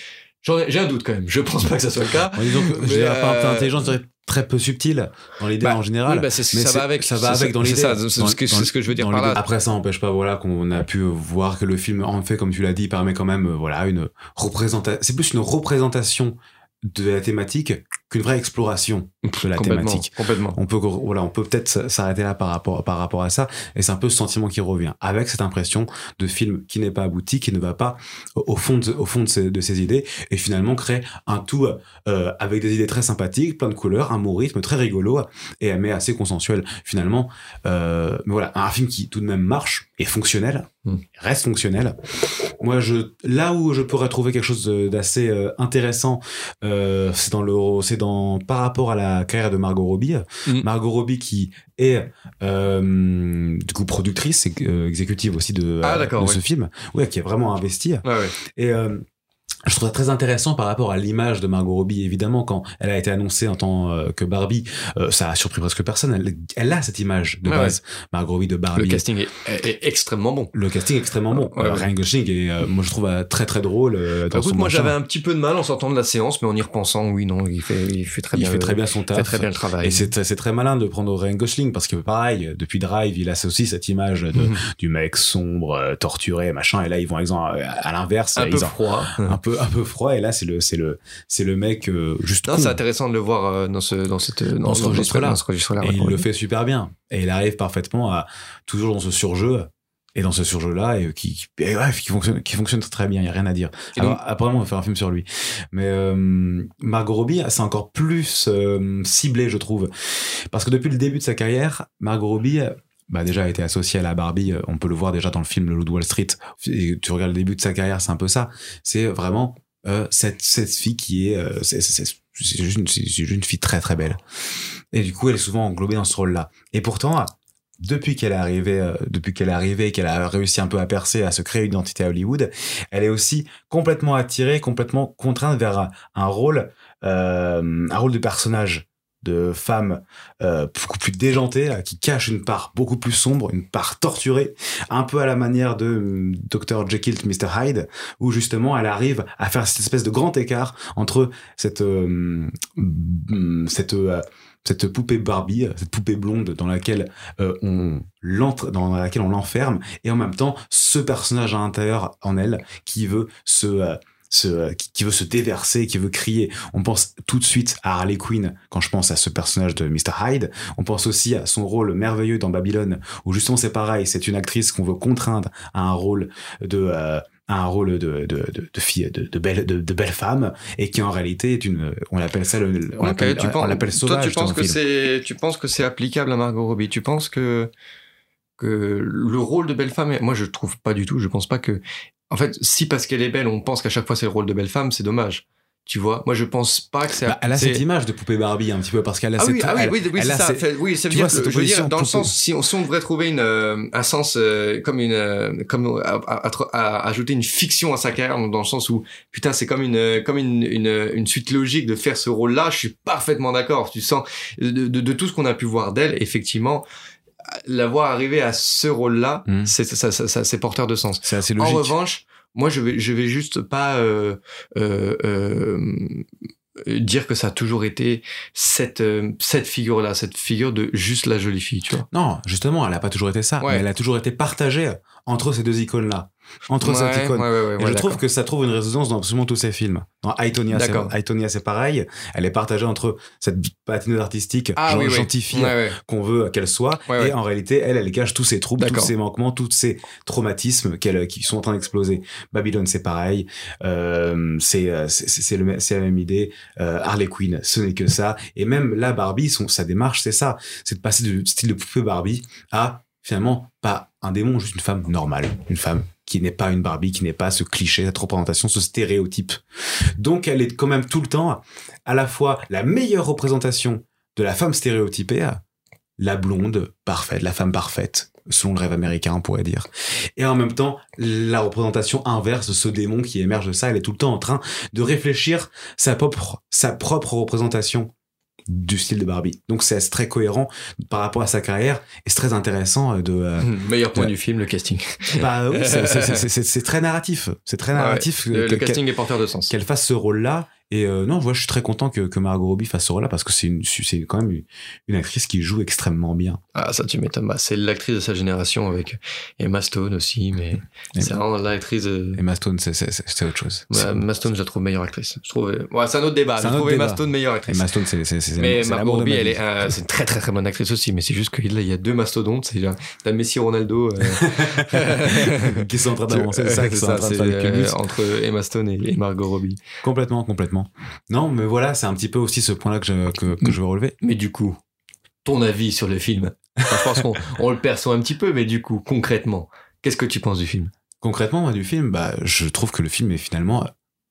J'ai un doute quand même. Je pense pas que ça soit le cas. Disons que peu euh, dirais très peu subtil dans l'idée Bah, en général. oui, bah, c'est- Mais ça c'est- va avec. ça va avec dans c'est l'idée. ça, c'est Dans- ce que, dans- c'est ce que je veux dire par là. Après, ça n'empêche pas, voilà, qu'on a pu voir que le film, en fait, comme tu l'as dit, permet quand même, euh, voilà, une représentation. C'est plus une représentation de la thématique qu'une vraie exploration de la complètement, thématique. Complètement. On peut, voilà, on peut peut-être s'arrêter là par rapport, par rapport à ça. Et c'est un peu ce sentiment qui revient. Avec cette impression de film qui n'est pas abouti, qui ne va pas au fond de, au fond de ses, de ses idées. Et finalement crée un tout euh, avec des idées très sympathiques, plein de couleurs, un mot rythme très rigolo et mais assez consensuel finalement. Euh, mais voilà, un film qui tout de même marche et fonctionnel, Mm. reste fonctionnel. Moi, je là où je pourrais trouver quelque chose d'assez euh, intéressant, euh, c'est dans le, c'est dans par rapport à la carrière de Margot Robbie. Mm. Margot Robbie qui est euh, du coup productrice et euh, exécutive aussi de, Ah, euh, de ce film, ouais, qui a vraiment investi. Ouais, ouais. Et je trouve ça très intéressant par rapport à l'image de Margot Robbie. Évidemment, quand elle a été annoncée en tant euh, que Barbie, euh, ça a surpris presque personne. Elle, elle a cette image de base, Margot Robbie de Barbie. Le casting est, est- est extrêmement bon. Le casting est extrêmement bon. Ouais, Euh, ouais. Ryan Gosling est, euh, moi je trouve euh, très très drôle euh, dans Écoute, son moi j'avais un petit peu de mal en sortant de la séance, mais en y repensant, oui, non, il fait, il fait très il bien. fait très bien son il taf. fait très bien le travail. Et c'est c'est très malin de prendre Ryan Gosling parce que pareil, depuis Drive, il a aussi cette image de, Mhm. du mec sombre, torturé, machin. Et là, ils vont exemple à, à l'inverse, un peu ont- froid. un peu un peu froid. Et là, c'est le c'est le c'est le mec euh, juste Non, c'est intéressant de le voir euh, dans ce, dans cette, dans, ce. Dans ce registre-là. Et ouais, il le fait super bien. Et il arrive parfaitement à toujours dans ce surjeu. Et dans ce surjeu-là, et qui, qui, et ouais, qui fonctionne, qui fonctionne très bien, il y a rien à dire. Et Alors, apparemment, on va faire un film sur lui. Mais euh, Margot Robbie, c'est encore plus ciblé, je trouve, parce que depuis le début de sa carrière, Margot Robbie, bah déjà a été associée à la Barbie. euh, On peut le voir déjà dans le film Le Loup de Wall Street. Et tu regardes le début de sa carrière, c'est un peu ça. C'est vraiment euh, cette cette fille qui est, euh, c'est c'est- c'est- juste, une- c'est juste une fille très très belle. Et du coup, elle est souvent englobée dans ce rôle-là. Et pourtant, depuis qu'elle est arrivée, euh, depuis qu'elle est arrivée, qu'elle a réussi un peu à percer, à se créer une identité à Hollywood, elle est aussi complètement attirée, complètement contrainte vers un, un rôle, euh, un rôle de personnage de femme euh, beaucoup plus déjantée, là, qui cache une part beaucoup plus sombre, une part torturée, un peu à la manière de hum, Dr. Jekyll, Mr. Hyde, où justement elle arrive à faire cette espèce de grand écart entre cette euh, hum, cette euh, cette poupée Barbie, cette poupée blonde dans laquelle euh, on l'entre, dans laquelle on l'enferme, et en même temps ce personnage à l'intérieur en elle qui veut se euh, se, euh, qui, qui veut se déverser, qui veut crier. On pense tout de suite à Harley Quinn quand je pense à ce personnage de Mr. Hyde. On pense aussi à son rôle merveilleux dans Babylone, où justement c'est pareil, c'est une actrice qu'on veut contraindre à un rôle de euh, un rôle de, de, de, de fille, de, de belle, de, de belle femme, et qui en réalité est une, on ça le, l'appelle, tu on penses- l'appelle sauvage. Toi, tu penses que c'est, tu penses que c'est applicable à Margot Robbie? Tu penses que que le rôle de belle femme, moi je trouve pas du tout. Je pense pas que, en fait, si parce qu'elle est belle, on pense qu'à chaque fois c'est le rôle de belle femme, c'est dommage. Tu vois, moi je pense pas que c'est. Bah, elle a cette image de poupée Barbie un petit peu parce qu'elle a Ah cette, oui, ah oui, elle- oui, oui, elle c'est ça. oui, ça veut dire, vois, cette que- je veux dire, dans le sens, si on, si on devrait trouver une, euh, un sens, euh, comme une, euh, comme à, à- à- à ajouter une fiction à sa carrière, dans le sens où, putain, c'est comme une, euh, comme une, une, une suite logique de faire ce rôle-là. Je suis parfaitement d'accord. Tu sens de, de, de tout ce qu'on a pu voir d'elle, effectivement, la voir arriver à ce rôle-là, Mhm. c'est ça, ça, ça, c'est porteur de sens. c'est assez En logique. revanche, moi, je vais, je vais juste pas euh, euh, euh, dire que ça a toujours été cette euh, cette figure-là, cette figure de juste la jolie fille, tu vois. Non, justement, elle a pas toujours été ça, Ouais. mais elle a toujours été partagée entre ces deux icônes-là. Entre Ouais, cette icône. ouais, ouais, ouais, Et je trouve que ça trouve une résonance dans absolument tous ses films. Dans Aitonia, c'est, pareil. Elle est partagée entre cette patineuse artistique Ah gen- oui, gentille fille qu'on veut qu'elle soit, et en réalité, elle, elle cache tous ses troubles, tous ses manquements, tous ses traumatismes qu'elle, qui sont en train d'exploser. Babylone, c'est pareil. Euh, c'est, euh, c'est, la même idée. Euh, Harley Quinn, ce n'est que ça. Et même la Barbie, son, sa démarche, c'est ça. C'est de passer du style de poupée Barbie à finalement pas un démon, juste une femme normale, une femme qui n'est pas une Barbie, qui n'est pas ce cliché, cette représentation, ce stéréotype. Donc elle est quand même tout le temps à la fois la meilleure représentation de la femme stéréotypée, la blonde parfaite, la femme parfaite, selon le rêve américain, on pourrait dire. Et en même temps, la représentation inverse ce démon qui émerge de ça, elle est tout le temps en train de réfléchir sa propre, sa propre représentation du style de Barbie. Donc c'est très cohérent par rapport à sa carrière et c'est très intéressant euh, de euh, Meilleur point du film, le casting. bah [laughs] oui, c'est- très narratif. C'est très Ouais, narratif Le, que- le casting est porteur de sens. qu'elle fasse ce rôle-là Et euh, non, voilà, je suis très content que, que Margot Robbie fasse ce rôle-là parce que c'est une, c'est quand même une, une actrice qui joue extrêmement bien. Ah, ça, tu m'étonnes. Bah, c'est l'actrice de sa génération avec Emma Stone aussi, mais [laughs] c'est vraiment l'actrice. de- Emma Stone, c'est, autre chose. C'est- Emma Stone, je la trouve meilleure actrice. Je trouve. Ouais, c'est un autre débat. Je autre trouve Emma. Stone meilleure actrice. Emma Stone, c'est, c'est, c'est, mais Margot Robbie, elle est, euh, c'est une très très très bonne actrice aussi. Mais c'est juste que là, il y a deux mastodontes. C'est t'as Messi Ronaldo. euh, [laughs] qui sont en train d'avancer, [laughs] c'est ça, euh, culbus. entre Emma Stone et, et Margot Robbie. Complètement, complètement. Non, mais voilà, c'est un petit peu aussi ce point-là que je, que, que je veux relever. Mais du coup, ton avis sur le film? Enfin, Je pense qu'on on le perçoit un petit peu, mais du coup, concrètement, qu'est-ce que tu penses du film? Concrètement, moi, du film, bah, je trouve que le film est finalement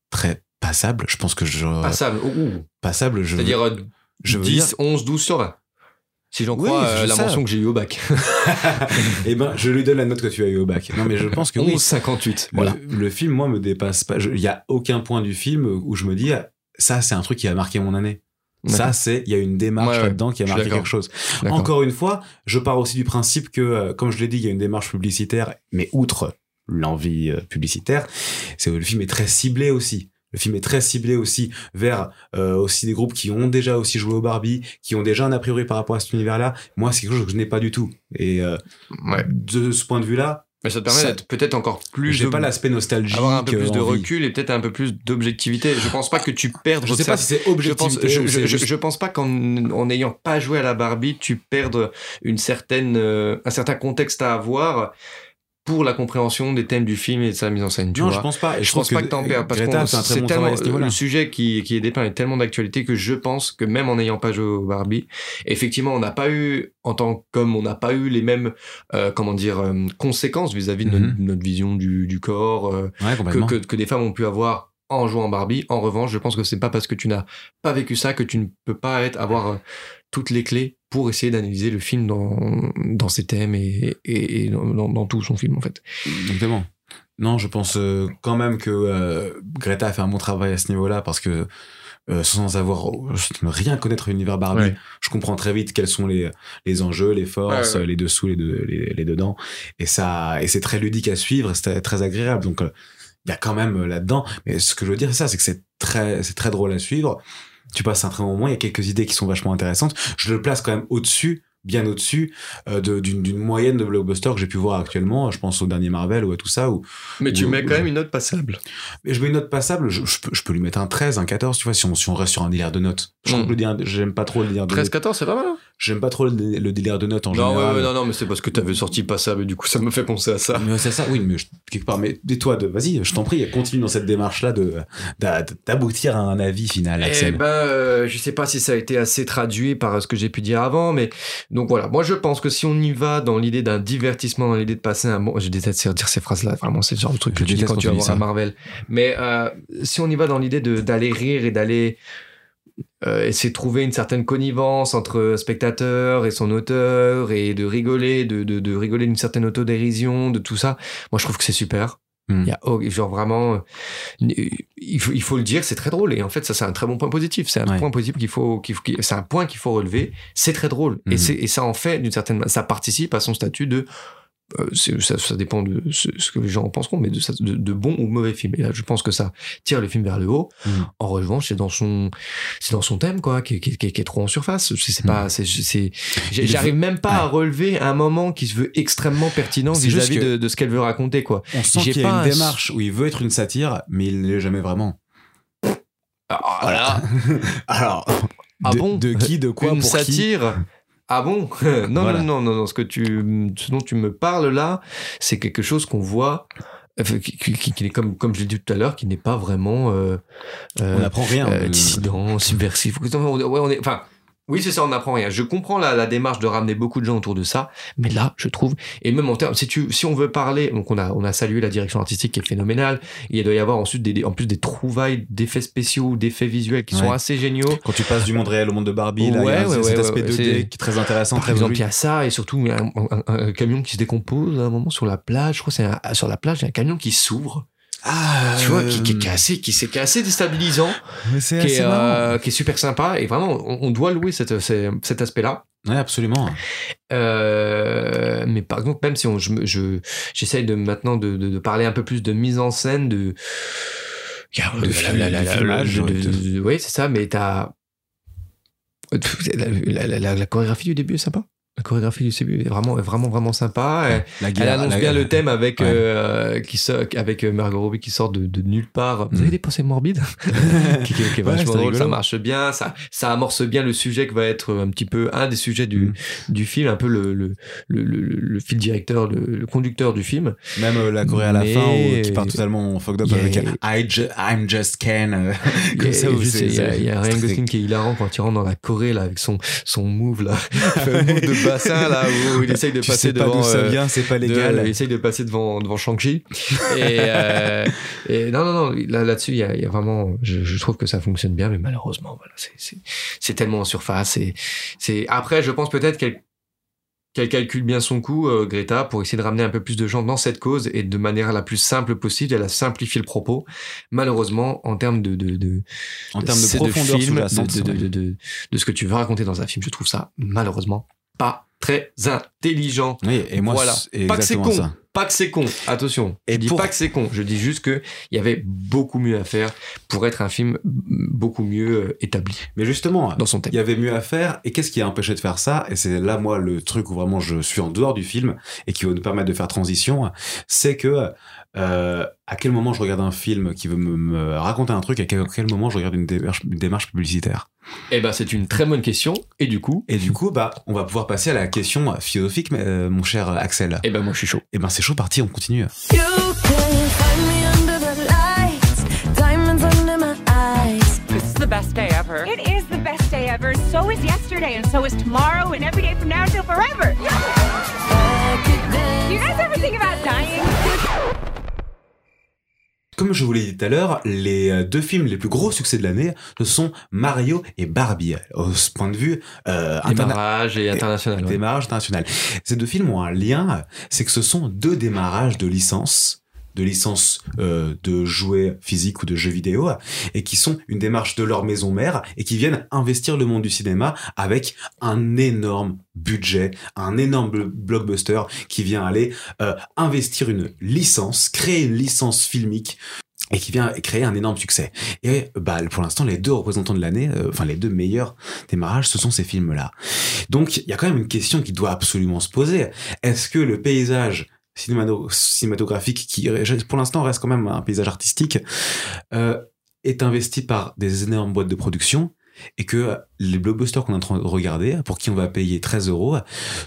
très passable. Je pense que je, Passable. Ouh. passable, je, C'est-à-dire je veux 10, dire, 11, 12 sur 20. Si j'en Oui, crois je euh, la mention que j'ai eue au bac. [laughs] eh ben, je lui donne la note que tu as eu au bac. Non, mais je pense que oui. 11, 58. Le, Voilà. le film, moi, me dépasse pas. Il y a aucun point du film où je me dis, ah, ça, c'est un truc qui a marqué mon année. Ça, c'est, il y a une démarche Ouais, ouais. là-dedans qui a marqué quelque chose. Encore une fois, je pars aussi du principe que, euh, comme je l'ai dit, il y a une démarche publicitaire, mais outre l'envie euh, publicitaire, c'est le film est très ciblé aussi. Le film est très ciblé aussi vers euh, aussi des groupes qui ont déjà aussi joué au Barbie, qui ont déjà un a priori par rapport à cet univers-là. Moi, c'est quelque chose que je n'ai pas du tout. Et euh, Ouais. de ce point de vue-là, Mais ça te permet d'être peut-être encore plus. j'ai pas l'aspect nostalgique. avoir un peu plus de envie. recul et peut-être un peu plus d'objectivité. Je pense pas que tu perdes. Je sais pas si c'est je pense, objectivité je, ou je, pense pas qu'en en n'ayant pas joué à la Barbie, tu perdes une certaine, euh, un certain contexte à avoir pour la compréhension des thèmes du film et de sa mise en scène. Tu non, vois. je pense pas. Et je pense pas que t'en perds parce Greta que c'est bon tellement ce le sujet qui, qui est dépeint est tellement d'actualité que je pense que même en n'ayant pas joué au Barbie, effectivement, on n'a pas eu en tant comme on n'a pas eu les mêmes euh, comment dire euh, conséquences vis-à-vis de Mhm. notre, notre vision du, du corps euh, Ouais, que, que, que des femmes ont pu avoir en jouant Barbie. En revanche, je pense que c'est pas parce que tu n'as pas vécu ça que tu ne peux pas être avoir euh, toutes les clés pour essayer d'analyser le film dans, dans ses thèmes et, et, et dans, tout son film en fait. Exactement. Non, je pense euh, quand même que euh, Greta a fait un bon travail à ce niveau-là parce que euh, sans avoir sans rien connaître de l'univers Barbie, Ouais. je comprends très vite quels sont les les enjeux, les forces, Ouais, ouais. les dessous, les, de- les, les dedans, et ça et c'est très ludique à suivre, c'est très agréable. Donc euh, il y a quand même euh, là-dedans. Mais ce que je veux dire, c'est ça, c'est que c'est très c'est très drôle à suivre. Tu passes un très bon moment. Il y a quelques idées qui sont vachement intéressantes. Je le place quand même au-dessus bien au-dessus euh, d'une moyenne de blockbusters que j'ai pu voir actuellement. Je pense au dernier Marvel ou à tout ça. Où, Mais tu mets quand même une note passable. et je mets une note passable, je, je peux, je peux lui mettre un 13, un 14, tu vois, si on, si on reste sur un délire de notes. Mm. délire- j'aime pas trop le délire de notes. 13-14, c'est pas mal. hein J'aime pas trop le, le délire de notes en non, général. ouais, ouais, non, non, mais c'est parce que t'avais sorti passable, et du coup, ça me fait penser à ça. Mais c'est ça, oui, mais je- quelque part, mais et toi, vas-y, je t'en prie, continue dans cette démarche-là d'aboutir à un avis final, Eh ben, euh, je sais pas si ça a été assez traduit par ce que j'ai pu dire avant, mais donc voilà. Moi, je pense que si on y va dans l'idée d'un divertissement, dans l'idée de passer un bon, je déteste dire ces phrases-là. Vraiment, c'est le genre de truc Je que tu dis quand tu vas voir. Marvel. Mais euh, si on y va dans l'idée d'aller rire et d'aller euh, essayer de trouver une certaine connivence entre spectateur et son auteur et de rigoler, de, de, de rigoler d'une certaine autodérision, de tout ça. Moi, je trouve que c'est super. Hmm. Il y a genre vraiment, euh, il faut, il faut le dire, c'est très drôle et en fait ça c'est un très bon point positif. C'est un Ouais. point positif qu'il faut, qu'il faut- c'est un point qu'il faut relever. C'est très drôle et Mhm. c'est et ça en fait d'une certaine, ça participe à son statut de euh, ça, ça dépend de ce, ce que les gens en penseront, mais de, de, de bon ou mauvais film. Et là, je pense que ça tire le film vers le haut. Mhm. En revanche, c'est dans son, c'est dans son thème, quoi, qui, est- qui, est- qui est- qui est trop en surface. C'est c'est pas, c'est, j'arrive même pas à relever un moment qui se veut extrêmement pertinent vis-à-vis de, de ce qu'elle veut raconter, quoi. On sent qu'il y a une un- démarche où il veut être une satire, mais il ne l'est jamais vraiment. Ah, là, [laughs] Alors, Ah de, bon de qui, de quoi, une pour qui satire. Ah bon? [laughs] Non, Voilà. non, non, non, non. Ce que tu, ce dont tu me parles là, c'est quelque chose qu'on voit, euh, qui, qui, qui- qui est comme, comme je l'ai dit tout à l'heure, qui n'est pas vraiment euh, euh, On n'apprend rien. euh, de- dissident, subversif. Ouais, on est, enfin, oui, c'est ça, on n'apprend rien. Je comprends la, la démarche de ramener beaucoup de gens autour de ça, mais là, je trouve, et même en termes, si tu, si on veut parler, donc on a, on a salué la direction artistique qui est phénoménale. Il doit y avoir ensuite des, en plus des trouvailles d'effets spéciaux, d'effets visuels qui sont assez géniaux. Quand tu passes du monde réel au monde de Barbie, là, il y a Ouais, cet aspect ouais, 2D c'est- qui est très intéressant, Par très exemple, il y a ça et surtout un, un- un- un camion qui se décompose à un moment sur la plage. Je crois que c'est sur la plage, il y a un camion qui s'ouvre. Ah, Tu vois, qui, qui, qui est assez, qui, c'est- est assez déstabilisant, mais c'est qui est, euh, qui est super sympa et vraiment, on, on doit louer cette, c'est- cet aspect-là. Ouais, absolument. Euh, mais par exemple, même si on, je, j'essaye de maintenant de, de, de parler un peu plus de mise en scène, de, De Oui, c'est ça, mais t'as. La, [laughs] la- la- la- la chorégraphie du début est sympa. La chorégraphie du début est vraiment, vraiment, vraiment sympa. Elle- La Elle guerre- annonce la- bien le thème avec Ouais. euh, qui sort, avec euh, Margot Robbie qui sort de, de nulle part. Vous Mm. avez des pensées morbides? [laughs] [laughs] Qui, qui- qui est vachement drôle, ça marche bien, ça, ça amorce bien le sujet que va être un petit peu un des sujets du, Mm. du film, un peu le, le, le, le, le fil directeur, le, le conducteur du film. Même euh, la Corée à la Mais- fin où qui part totalement fucked up Il y a- avec I ju- I'm just Ken. euh, [laughs] Il y y y a Ryan Gosling qui est hilarant quand il rentre dans la Corée là avec son son move là, move de bassin là où il essaye de Tu passer sais pas devant. d'où ça euh, vient, c'est pas de- légal. il essaye de passer devant devant Shang-Chi et, [laughs] euh, et non non non là là-dessus il y a, il y a vraiment je, je trouve que ça fonctionne bien mais malheureusement voilà c'est tellement en surface et c'est après je pense peut-être qu'elle qu'elle calcule bien son coup, euh, Greta, pour essayer de ramener un peu plus de gens dans cette cause et de manière la plus simple possible. Elle a simplifié le propos. Malheureusement, en termes de, de, de En termes de c'est profondeur film, de, de, de, de, de ce que tu veux raconter dans un film, je trouve ça malheureusement pas très intelligent. Oui, et moi, voilà. c'est Pas que c'est con. ça. Pas que c'est con. Attention. Et je dis pour- pas que c'est con. Je dis juste que il y avait beaucoup mieux à faire pour être un film beaucoup mieux euh, établi Mais justement, dans son thème. il y avait mieux à faire. Et qu'est-ce qui a empêché de faire ça? Et c'est là, moi, le truc où vraiment je suis en dehors du film et qui va nous permettre de faire transition, c'est que euh, à quel moment je regarde un film qui veut me, me raconter un truc, et à quel, quel moment je regarde une démarche, une démarche publicitaire? Eh ben, c'est une très bonne question. Et du coup, Et du coup, bah, on va pouvoir passer à la question philosophique, mais, euh, mon cher Axel. eh ben, moi, je suis chaud. Et ben, c'est chaud, parti, on continue. You can find me under the lights, diamonds under my eyes. This is the best day ever. It is the best day ever, so is yesterday, and so is tomorrow, and every day from now until forever. I Comme je vous l'ai dit tout à l'heure, les euh, deux films les plus gros succès de l'année, ce sont Mario et Barbie. Au ce point de vue euh, interna- Démarrage et international. ouais. démarrage international. Ces deux films ont un lien, c'est que ce sont deux démarrages de licences de licences euh, de jouets physiques ou de jeux vidéo et qui sont une démarche de leur maison mère et qui viennent investir le monde du cinéma avec un énorme budget, un énorme blo- blockbuster qui vient aller euh, investir une licence, créer une licence filmique et qui vient créer un énorme succès. Et bah pour l'instant les deux représentants de l'année, euh, enfin les deux meilleurs démarrages, ce sont ces films-là. Donc il y a quand même une question qui doit absolument se poser. Est-ce que le paysage cinématographique, qui pour l'instant reste quand même un paysage artistique, euh, est investi par des énormes boîtes de production et que les blockbusters qu'on est en train de regarder, pour qui on va payer 13 euros,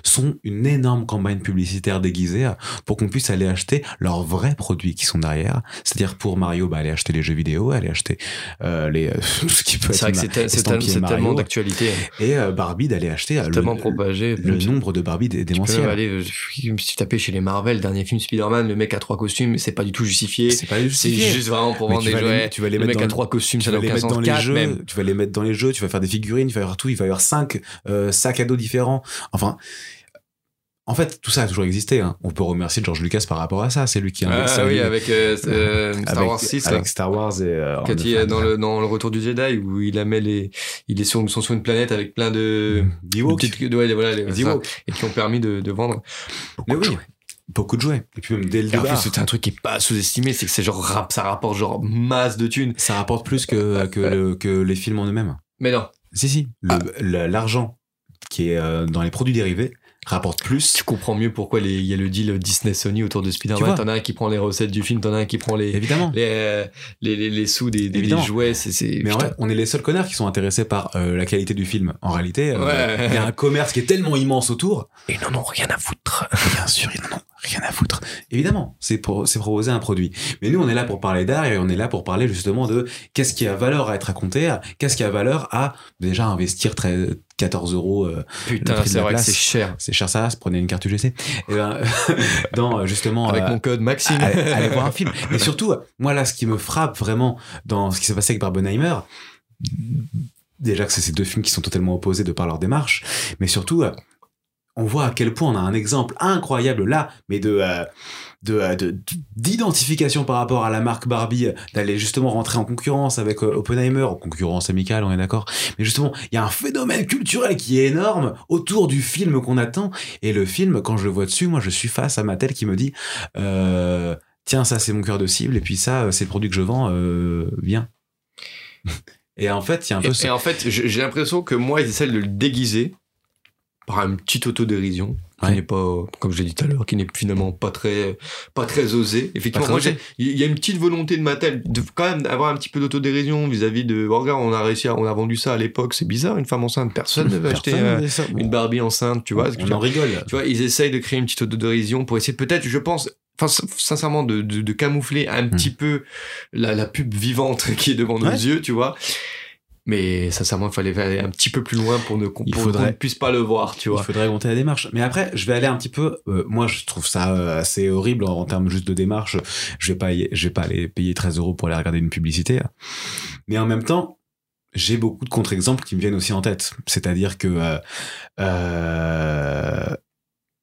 sont une énorme campagne publicitaire déguisée pour qu'on puisse aller acheter leurs vrais produits qui sont derrière. C'est-à-dire pour Mario, bah, aller acheter les jeux vidéo, aller acheter euh, les, euh, [laughs] ce qui peut C'est être vrai que c'est tel- c'est c'est tellement d'actualité. et euh, Barbie d'aller acheter euh, tellement le, propagé. le nombre de Barbie démentiel. aller, euh, si tu tapais chez les Marvel, dernier film Spider-Man, le mec a trois costumes, c'est pas du tout justifié. C'est pas C'est justifié. juste vraiment pour vendre des jouets. tu vas les le mettre mec dans a le- trois costumes, tu ça n'a aucun sens. dans les jeux, tu vas les mettre dans les jeux, tu vas faire des figurines, il va y avoir tout, il va y avoir cinq euh, sacs à dos différents. Enfin, en fait, tout ça a toujours existé. hein. On peut remercier George Lucas par rapport à ça. C'est lui qui a Ah inversé oui, le- avec euh, [laughs] euh, Star avec- Wars 6, là. avec Star Wars et euh, Quand en- il est dans le, dans le retour du Jedi, où il a mis les, il est sur, sont sur une planète avec plein de, Ewoks. de petites- ouais, voilà, les- Les ça, Ewoks. et qui ont permis de, de vendre. Mais beaucoup de oui, jouets. beaucoup de jouets. Et puis même dès le départ, plus, c'est un truc qui est pas sous-estimé, c'est que c'est genre rap, ça rapporte genre masse de thunes. ça rapporte plus que, que, le- que les films en eux-mêmes. Mais non, Si, si. Ah. L'argent qui est euh, dans les produits dérivés rapporte plus. tu comprends mieux pourquoi il y a le deal Disney-Sony autour de Spider-Man. T'en as un qui prend les recettes du film, t'en as un qui prend les, Évidemment. les, euh, les, les, les sous des, des, jouets. C'est, Mais en vrai, on est les seuls connards qui sont intéressés par euh, la qualité du film. En réalité, euh, Ouais. il y a un commerce qui est tellement immense autour. Ils n'en ont rien à foutre. Bien sûr, ils n'en ont rien à foutre. Évidemment, c'est pour c'est proposer un produit. Mais nous, on est là pour parler d'art et on est là pour parler justement de qu'est-ce qui a valeur à être raconté, qu'est-ce qui a valeur à déjà investir très 14 euros. euh, Putain, c'est vrai c'est cher. c'est cher ça, prenez une carte UGC. Et ben, [laughs] dans euh, justement Avec euh, mon code Maxime. allez, [laughs] allez voir un film. Mais surtout, moi là, ce qui me frappe vraiment dans ce qui s'est passé avec Barbenheimer, déjà que c'est ces deux films qui sont totalement opposés de par leur démarche, mais surtout, euh, on voit à quel point on a un exemple incroyable là, mais de euh, de euh, de- d'identification par rapport à la marque Barbie, euh, d'aller justement rentrer en concurrence avec euh, Oppenheimer, en concurrence amicale, on est d'accord. Mais justement, il y a un phénomène culturel qui est énorme autour du film qu'on attend. Et le film, quand je le vois dessus, moi, je suis face à ma tête qui me dit. Euh, tiens, ça c'est mon cœur de cible, et puis ça, c'est le produit que je vends, viens. [laughs] et en fait, il y a un peu Et, ce- et en fait, j'ai j'ai l'impression que moi, ils essaient de le déguiser par une petite autodérision qui Ouais. n'est pas, comme je l'ai dit tout à l'heure, qui n'est finalement pas très, pas très osée. Effectivement, très moi, j'ai- il y a une petite volonté de Mattel de quand même avoir un petit peu d'autodérision vis-à-vis de, oh, regarde, on a réussi, à- on a vendu ça à l'époque, c'est bizarre, une femme enceinte, personne ne veut acheter euh, une Barbie enceinte, tu vois. on veux en rigole. Tu vois, ils essayent de créer une petite autodérision pour essayer peut-être, je pense, enfin, sin- sincèrement, de, de, de camoufler un petit peu la, la pub vivante [laughs] qui est devant nos yeux, tu vois. Mais sincèrement, il fallait aller un petit peu plus loin pour ne, qu'on- Il ne puisse pas le voir, tu Il vois. faudrait monter la démarche. Mais après, je vais aller un petit peu. euh, moi, je trouve ça euh, assez horrible en, en termes juste de démarche. Je vais pas, y- je vais pas aller payer 13 euros pour aller regarder une publicité. Mais en même temps, j'ai beaucoup de contre-exemples qui me viennent aussi en tête. C'est-à-dire que euh,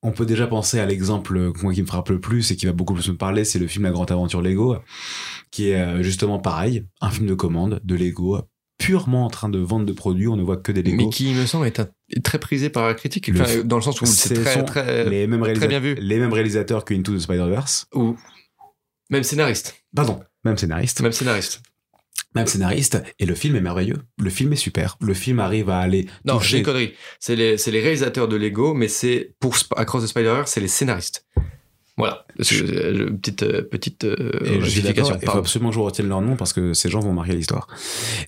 on peut déjà penser à l'exemple moi qui me frappe le plus et qui va beaucoup plus me parler, c'est le film La Grande Aventure Lego, qui est justement pareil, un film de commande de Lego purement en train de vendre de produits. On ne voit que des Lego. Mais qui, il me semble, est, un- est très prisé par la critique. Le Enfin, f- dans le sens où c'est Ce très, les mêmes, très bien vu. les mêmes réalisateurs que Into the Spider-Verse. ou même scénariste. Pardon, même scénariste. Même scénariste. Même scénariste. Et le film est merveilleux. Le film est super. Le film arrive à aller Non, j'ai une connerie. C'est les, les réalisateurs de Lego, mais c'est pour Across the Spider-Verse, c'est les scénaristes. Voilà. Euh, Petite, euh, petite euh, je d'accord, justification. il faut absolument que je retienne leur nom parce que ces gens vont marquer l'histoire.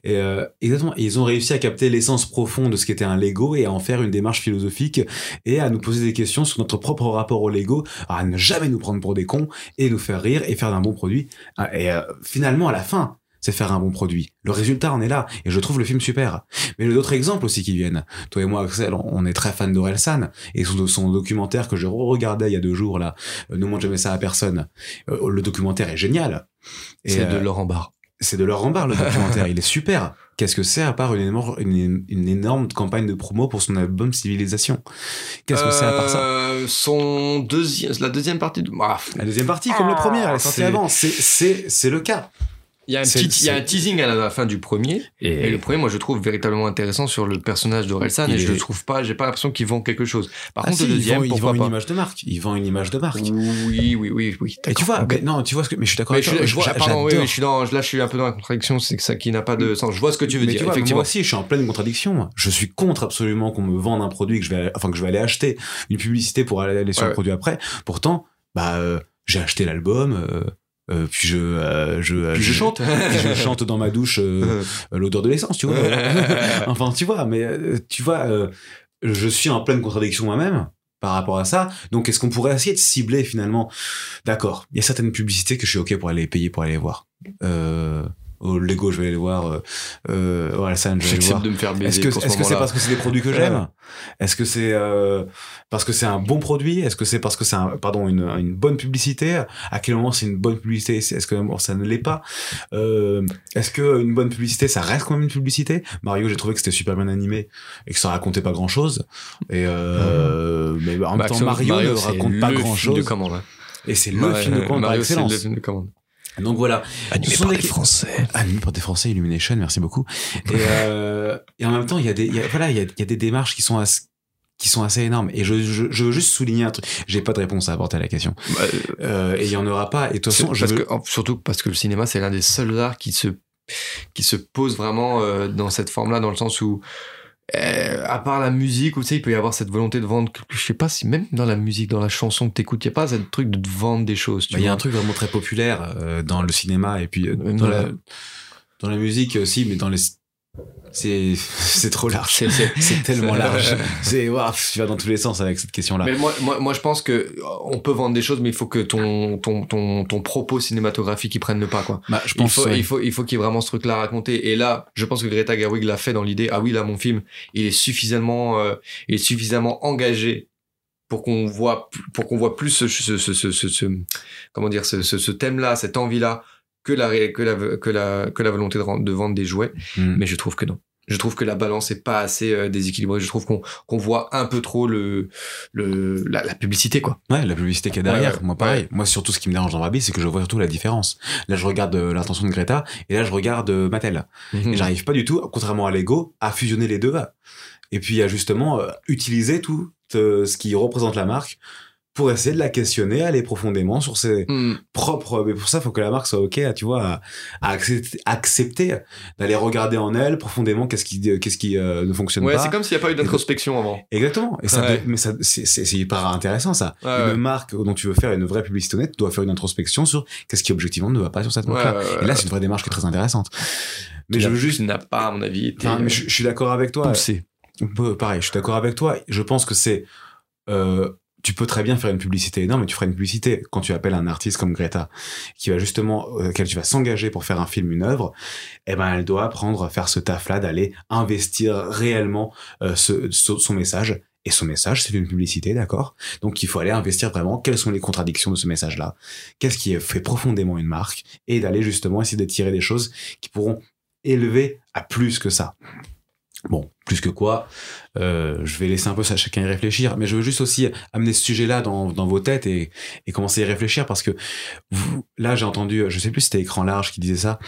Et euh, exactement, ils ont réussi à capter l'essence profonde de ce qu'était un Lego et à en faire une démarche philosophique et à nous poser des questions sur notre propre rapport au Lego, à ne jamais nous prendre pour des cons et nous faire rire et faire d'un bon produit. Ah, Et euh, finalement, à la fin, c'est faire un bon produit. Le résultat en est là et je trouve le film super. Mais j'ai d'autres exemples aussi qui viennent. Toi et moi, Axel, on est très fan d'Orelsan et son, son documentaire que je regardais il y a deux jours là, euh, Ne montre jamais ça à personne. Euh, le documentaire est génial. C'est de euh, Laurent Barre. c'est de Laurent Barre, le documentaire. il est super. Qu'est-ce que c'est à part une énorme, une, une énorme campagne de promo pour son album Civilisation? Qu'est-ce que c'est à part ça? Son deuxième, la deuxième partie de. Ah, La deuxième partie, comme le premier, elle est sortie avant. C'est, c'est, c'est le cas. Il y a un C'est- petit, il y a un c'est- teasing à la fin du premier. Et, le premier, moi, je trouve véritablement intéressant sur le personnage d'Orelsan et je le trouve pas, j'ai pas l'impression qu'ils vend quelque chose. Par Ah contre, si, le deuxième, vend, il pourquoi vend une image de marque. Il vend une image de marque. Oui, oui, oui, oui. Et tu vois, mais non, tu vois ce que, mais je suis d'accord avec toi. je vois, j'a- pardon, oui, j'adore. oui, je suis dans, là, je suis un peu dans la contradiction, c'est que ça qui n'a pas de sens. Je vois ce que tu veux mais dire, tu vois, effectivement. moi aussi, je suis en pleine contradiction. Je suis contre absolument qu'on me vende un produit que je vais, enfin que je vais aller acheter une publicité pour aller, sur Ouais, le produit après. Pourtant, bah, euh, j'ai acheté l'album, euh, euh, puis je, euh, je, euh, Puis je chante. [laughs] puis je chante dans ma douche [laughs] l'odeur de l'essence, tu vois. [laughs] enfin, tu vois, mais tu vois, je suis en pleine contradiction moi-même par rapport à ça. Donc, est-ce qu'on pourrait essayer de cibler finalement? D'accord, il y a certaines publicités que je suis ok pour aller payer pour aller les voir. Au Lego, je vais aller voir. Euh, euh, au Alsan, je vais aller voir. de me faire Est-ce que pour ce est-ce que c'est moment-là. parce que c'est des produits que j'aime? Est-ce que c'est euh, parce que c'est un bon produit? Est-ce que c'est parce que c'est un pardon une, une bonne publicité? À quel moment c'est une bonne publicité? Est-ce que bon, ça ne l'est pas? Euh, Est-ce que une bonne publicité ça reste quand même une publicité? Mario, j'ai trouvé que c'était super bien animé et que ça racontait pas grand-chose. Et euh, mais en même Bah, temps Mario, ne c'est raconte pas le film grand-chose. hein. Et c'est le film de [laughs] commande par Mario, c'est le excellence. film de commande. Donc voilà. Animé par des- Français. Animé par des Français, Illumination, merci beaucoup. Et, euh, et en même temps, il y a des, il y a- voilà, il y a, il y a des démarches qui sont assez, qui sont assez énormes. Et je, je, je veux juste souligner un truc. J'ai pas de réponse à apporter à la question. Bah, Euh, et il y en aura pas. Et de toute façon, je parce veux- que, en- surtout parce que le cinéma, c'est l'un des seuls arts qui se, qui se pose vraiment euh, dans cette forme-là, dans le sens où, euh, à part la musique, où tu sais, il peut y avoir cette volonté de vendre, je sais pas si même dans la musique, dans la chanson que t'écoutes, il n'y a pas ce truc de te vendre des choses. tu bah, il y a un truc vraiment très populaire euh, dans le cinéma et puis euh, Euh, dans, la, dans la musique aussi, mais dans les c'est [laughs] c'est trop large. C'est- c'est- C'est tellement [laughs] large. C'est waouh, tu vas dans tous les sens avec cette question-là. Mais moi, moi, moi, je pense que euh, on peut vendre des choses, mais il faut que ton, ton, ton, ton propos cinématographique y prenne le pas, quoi. Bah, je Il faut, ouais. il faut, il faut qu'il y ait vraiment ce truc-là à raconter. Et là, je pense que Greta Gerwig l'a fait dans l'idée. Ah oui, là, mon film, il est suffisamment, euh, il est suffisamment engagé pour qu'on voit, pour qu'on voit plus ce, ce, ce, ce, ce- ce- comment dire, ce, ce, ce thème-là, cette envie-là, que la, que la, que la, que la volonté de, vendre des jouets. Mm. Mais je trouve que non. Je trouve que la balance est pas assez euh, déséquilibrée. Je trouve qu'on qu'on voit un peu trop le, le la, la publicité quoi. Ouais, la publicité qu'il y a derrière. Ouais, ouais. moi, pareil. Moi, surtout, ce qui me dérange dans Barbie, c'est que je vois surtout la différence. Là, je regarde euh, l'intention de Greta, et là, je regarde euh, Mattel. Mhm. Et j'arrive pas du tout, contrairement à Lego, à fusionner les deux. Et puis, à justement utiliser tout ce qui représente la marque pour essayer de la questionner, aller profondément sur ses Hmm. propres. Mais pour ça, il faut que la marque soit ok, tu vois, à, à accepter, accepter d'aller regarder en elle profondément qu'est-ce qui, qu'est-ce qui euh, ne fonctionne Ouais, pas. c'est comme s'il n'y a pas eu d'introspection avant. Exactement. Et ça, Ouais. mais ça, c'est, hyper intéressant ça. Ouais, une ouais. marque dont tu veux faire une vraie publicité honnête doit faire une introspection sur qu'est-ce qui objectivement ne va pas sur cette Ouais, marque-là. ouais, ouais, Et là, ouais. c'est une vraie démarche qui est très intéressante. Mais je veux juste. n'a pas, à mon avis, été mais je, je suis d'accord avec toi. poussé. Pareil, je suis d'accord avec toi. Je pense que c'est. euh, tu peux très bien faire une publicité énorme, mais tu feras une publicité quand tu appelles un artiste comme Greta, qui va justement, euh, s'engager pour faire un film, une œuvre. Eh ben, elle doit apprendre à faire ce taf-là, d'aller investir réellement euh, son message. Et son message, c'est une publicité, d'accord? Donc, il faut aller investir vraiment quelles sont les contradictions de ce message-là, qu'est-ce qui fait profondément une marque, et d'aller justement essayer de tirer des choses qui pourront élever à plus que ça. Bon, plus que quoi, euh, je vais laisser un peu ça chacun y réfléchir, mais je veux juste aussi amener ce sujet-là dans, dans vos têtes et, commencer à y réfléchir parce que là, j'ai entendu, je sais plus si c'était Écran Large qui disait ça,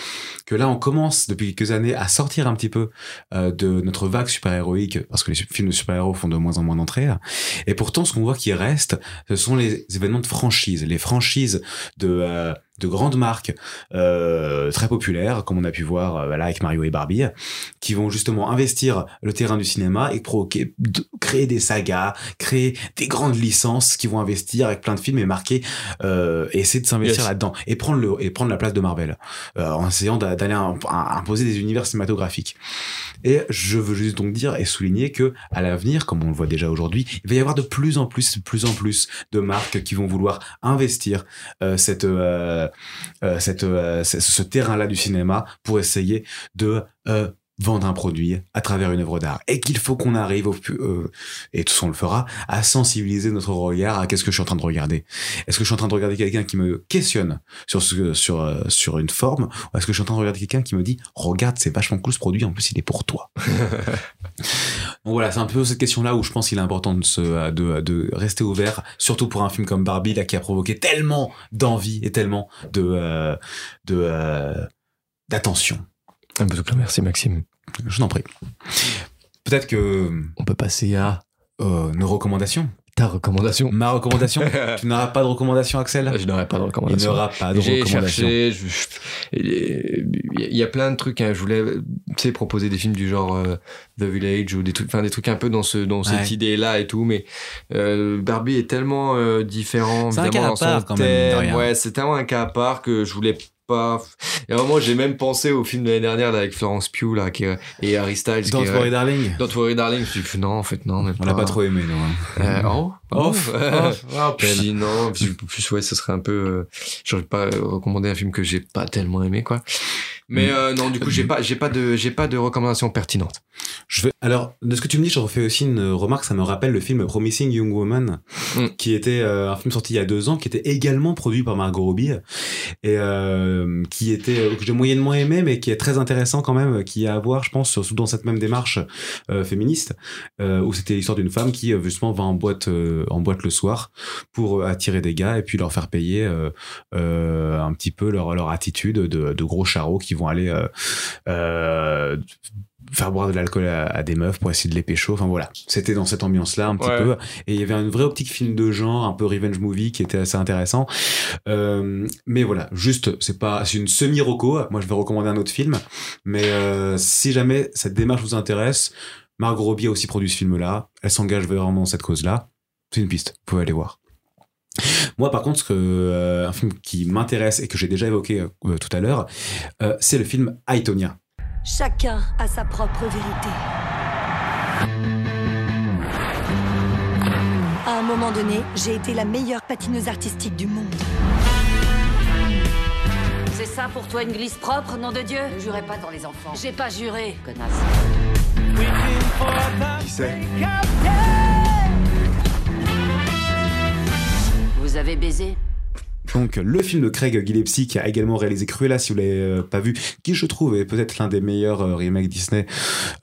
que là, on commence depuis quelques années à sortir un petit peu euh, de notre vague super-héroïque parce que les films de super-héros font de moins en moins d'entrées. Et pourtant, ce qu'on voit qui reste, ce sont les événements de franchise, les franchises de, euh, de grandes marques euh, très populaires, comme on a pu voir euh, là avec Mario et Barbie, qui vont justement investir le terrain du cinéma et provoquer, de- créer des sagas, créer des grandes licences qui vont investir avec plein de films et marquer euh, et essayer de s'investir Yes. là-dedans et prendre le et prendre la place de Marvel euh, en essayant d'a- d'aller imposer des univers cinématographiques. Et je veux juste donc dire et souligner que à l'avenir, comme on le voit déjà aujourd'hui, il va y avoir de plus en plus, de plus en plus de marques qui vont vouloir investir euh, cette, euh, cette, euh, ce, terrain-là du cinéma pour essayer de euh, vendre un produit à travers une œuvre d'art. Et qu'il faut qu'on arrive au euh, et tout ça on le fera à sensibiliser notre regard à qu'est-ce que je suis en train de regarder. Est-ce que je suis en train de regarder quelqu'un qui me questionne sur ce sur euh, sur une forme ou est-ce que je suis en train de regarder quelqu'un qui me dit regarde c'est vachement cool ce produit en plus il est pour toi [laughs] donc voilà c'est un peu cette question là où je pense qu'il est important de se de, de rester ouvert surtout pour un film comme Barbie là qui a provoqué tellement d'envie et tellement de euh, de euh, d'attention Un peu tout merci Maxime. je t'en prie peut-être que On peut passer à euh, nos recommandations ta recommandation. ma recommandation [laughs] tu n'auras pas de recommandation Axel? Je n'aurai pas de il recommandation. n'aura pas de J'ai recommandation cherché, je- je- il y a plein de trucs. hein. Je voulais, tu sais, proposer des films du genre euh, The Village ou des trucs, enfin des trucs un peu dans ce, dans cette Ouais. idée-là et tout. Mais euh, Barbie est tellement euh, différent. C'est un cas à part, quand thème. Ouais, c'est tellement un cas à part que je voulais pas. Et moment, j'ai même pensé au film de l'année dernière là, avec Florence Pugh là, qui est- et Harry Styles. Don't qui est- worry darling Don't Worry Darling. Je me suis dit, non, en fait, non. on l'a pas trop aimé non hein. euh, oh, [laughs] Off, oh, off, oh, Puis non, puis en plus ouais, ce serait un peu, euh, j'aurais pas recommandé un film que j'ai pas tellement aimé quoi. Mais Mm. euh, non, du coup j'ai pas, j'ai pas de, j'ai pas de recommandation pertinente. Je vais... Alors, de ce que tu me dis, je refais aussi une remarque, ça me rappelle le film Promising Young Woman, Mm. qui était euh, un film sorti il y a deux ans, qui était également produit par Margot Robbie, et euh, qui était, euh, que j'ai moyennement aimé, mais qui est très intéressant quand même, qui a à voir, je pense, surtout dans cette même démarche euh, féministe, euh, où c'était l'histoire d'une femme qui, justement, va en boîte, euh, en boîte le soir pour attirer des gars et puis leur faire payer un petit peu leur, leur attitude de, de gros charros qui vont aller euh, euh, faire boire de l'alcool à, à des meufs pour essayer de les pécho. Enfin voilà, c'était dans cette ambiance-là un petit Ouais. peu. Et il y avait une vraie optique film de genre, un peu revenge movie qui était assez intéressant. Euh, mais voilà, juste, c'est pas, c'est une semi-roco. Moi, je vais recommander un autre film. Mais euh, si jamais cette démarche vous intéresse, Margot Robbie a aussi produit ce film-là. Elle s'engage vraiment dans cette cause-là. C'est une piste. Vous pouvez aller voir. Moi, par contre, ce que, euh, un film qui m'intéresse et que j'ai déjà évoqué euh, tout à l'heure, euh, c'est le film Aitonia. Chacun a sa propre vérité. À un moment donné, j'ai été la meilleure patineuse artistique du monde. C'est ça pour toi une glisse propre, nom de Dieu? Ne jurez pas devant les enfants. J'ai pas juré, connasse. Qui sait Vous avez baisé Donc le film de Craig Gillespie qui a également réalisé Cruella si vous l'avez euh, pas vu, qui je trouve est peut-être l'un des meilleurs euh, remakes Disney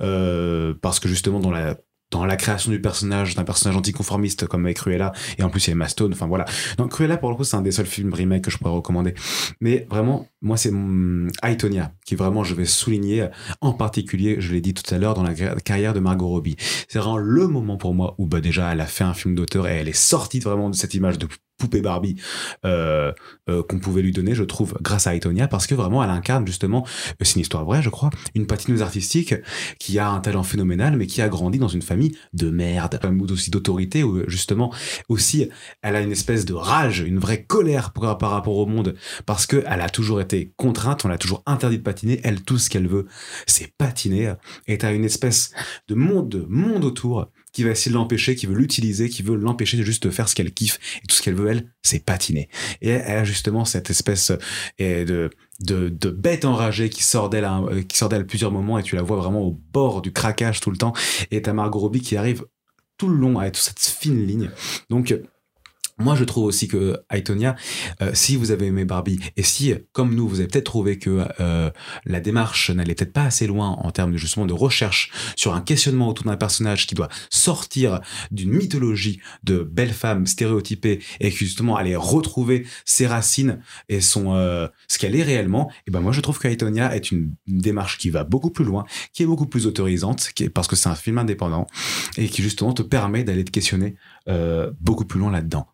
euh, parce que justement dans la dans la création du personnage, d'un personnage anticonformiste comme avec Cruella, et en plus il y a Emma Stone, enfin voilà. Donc Cruella, pour le coup, c'est un des seuls films remake que je pourrais recommander. Mais vraiment, moi, c'est mon Aitonia, qui vraiment, je vais souligner, en particulier, je l'ai dit tout à l'heure, dans la car- carrière de Margot Robbie. C'est vraiment le moment pour moi où, bah, déjà, elle a fait un film d'auteur et elle est sortie vraiment de cette image de poupée Barbie euh, euh, qu'on pouvait lui donner, je trouve, grâce à Aitonia, parce que vraiment, elle incarne justement, euh, c'est une histoire vraie, je crois, une patineuse artistique qui a un talent phénoménal, mais qui a grandi dans une famille de merde, mood aussi d'autorité, où justement, aussi, elle a une espèce de rage, une vraie colère par, rapport au monde, parce que elle a toujours été contrainte, on l'a toujours interdit de patiner, elle, tout ce qu'elle veut, c'est patiner, et t'as une espèce de monde, de monde autour, qui va essayer de l'empêcher, qui veut l'utiliser, qui veut l'empêcher de juste faire ce qu'elle kiffe, et tout ce qu'elle veut, elle, c'est patiner. Et elle a justement cette espèce euh, de, de, bête enragée qui sort d'elle à, qui sort d'elle à plusieurs moments, et tu la vois vraiment au bord du craquage tout le temps, et t'as Margot Robbie qui arrive tout le long avec toute cette fine ligne. Donc, moi, je trouve aussi que Aitonia, euh, si vous avez aimé Barbie, et si, comme nous, vous avez peut-être trouvé que euh, la démarche n'allait peut-être pas assez loin en termes de, justement de recherche sur un questionnement autour d'un personnage qui doit sortir d'une mythologie de belle femme stéréotypée et qui justement allait retrouver ses racines et son euh, ce qu'elle est réellement, et ben moi je trouve que Aitonia est une, une démarche qui va beaucoup plus loin, qui est beaucoup plus autorisante, qui est, parce que c'est un film indépendant et qui justement te permet d'aller te questionner euh, beaucoup plus loin là-dedans.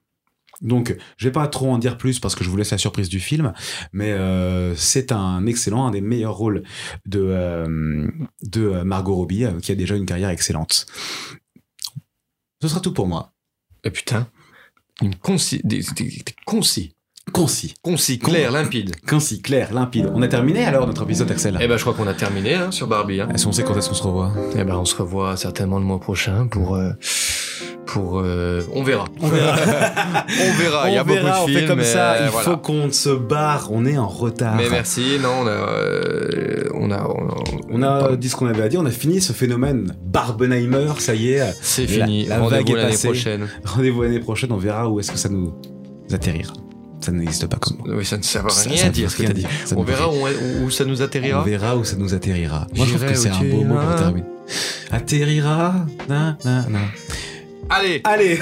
Donc, je vais pas trop en dire plus parce que je vous laisse la surprise du film, mais euh, c'est un excellent, un des meilleurs rôles de euh, de euh, Margot Robbie euh, qui a déjà une carrière excellente. Ce sera tout pour moi. Et putain, une concis, des, concis, Concis, concis, clair, limpide. concis, clair, limpide. On a terminé alors notre épisode Axel. Eh ben, je crois qu'on a terminé hein, sur Barbie. Hein. Est-ce qu'on sait quand est-ce qu'on se revoit? Eh ben, on se revoit certainement le mois prochain pour. euh, pour euh, on verra. [laughs] On verra. [laughs] On verra. Il y a on beaucoup verra, de on films. fait comme ça. mais Il voilà. faut qu'on se barre. On est en retard. Mais merci. Non, on a, euh, on a, on a- On a dit ce qu'on avait à dire. On a fini ce phénomène Barbenheimer. Ça y est. C'est La- fini. la vague Rendez-vous l'année prochaine. Rendez-vous l'année prochaine. On verra où est-ce que ça nous atterrira. Ça n'existe pas comme mot. Oui, ça ne sert à Ça- rien ça dire veut ce que t'as dit. On veut verra où, où ça nous On atterrira. verra où ça nous atterrira. Moi, je trouve que c'est un beau mot pour terminer. Atterrira. Na, na, na. Allez, Allez.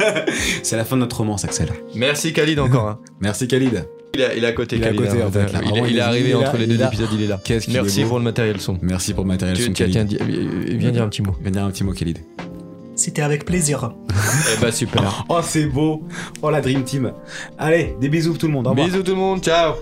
[laughs] c'est la fin de notre romance, Axel. merci Khalid encore. hein. [laughs] Merci Khalid. Il est, il est à côté. Il est à côté, hein. en fait, là. Il, est- il arrivé entre les deux épisodes. Il est là. Merci pour le matériel son. Merci pour le matériel. Tu- son Tiens, viens dire un petit mot. Viens dire un petit mot, Khalid. C'était avec plaisir. Eh ben super. Oh, c'est beau. Oh, la Dream Team. Allez, des bisous tout le monde. Au revoir. Bisous tout le monde. Ciao.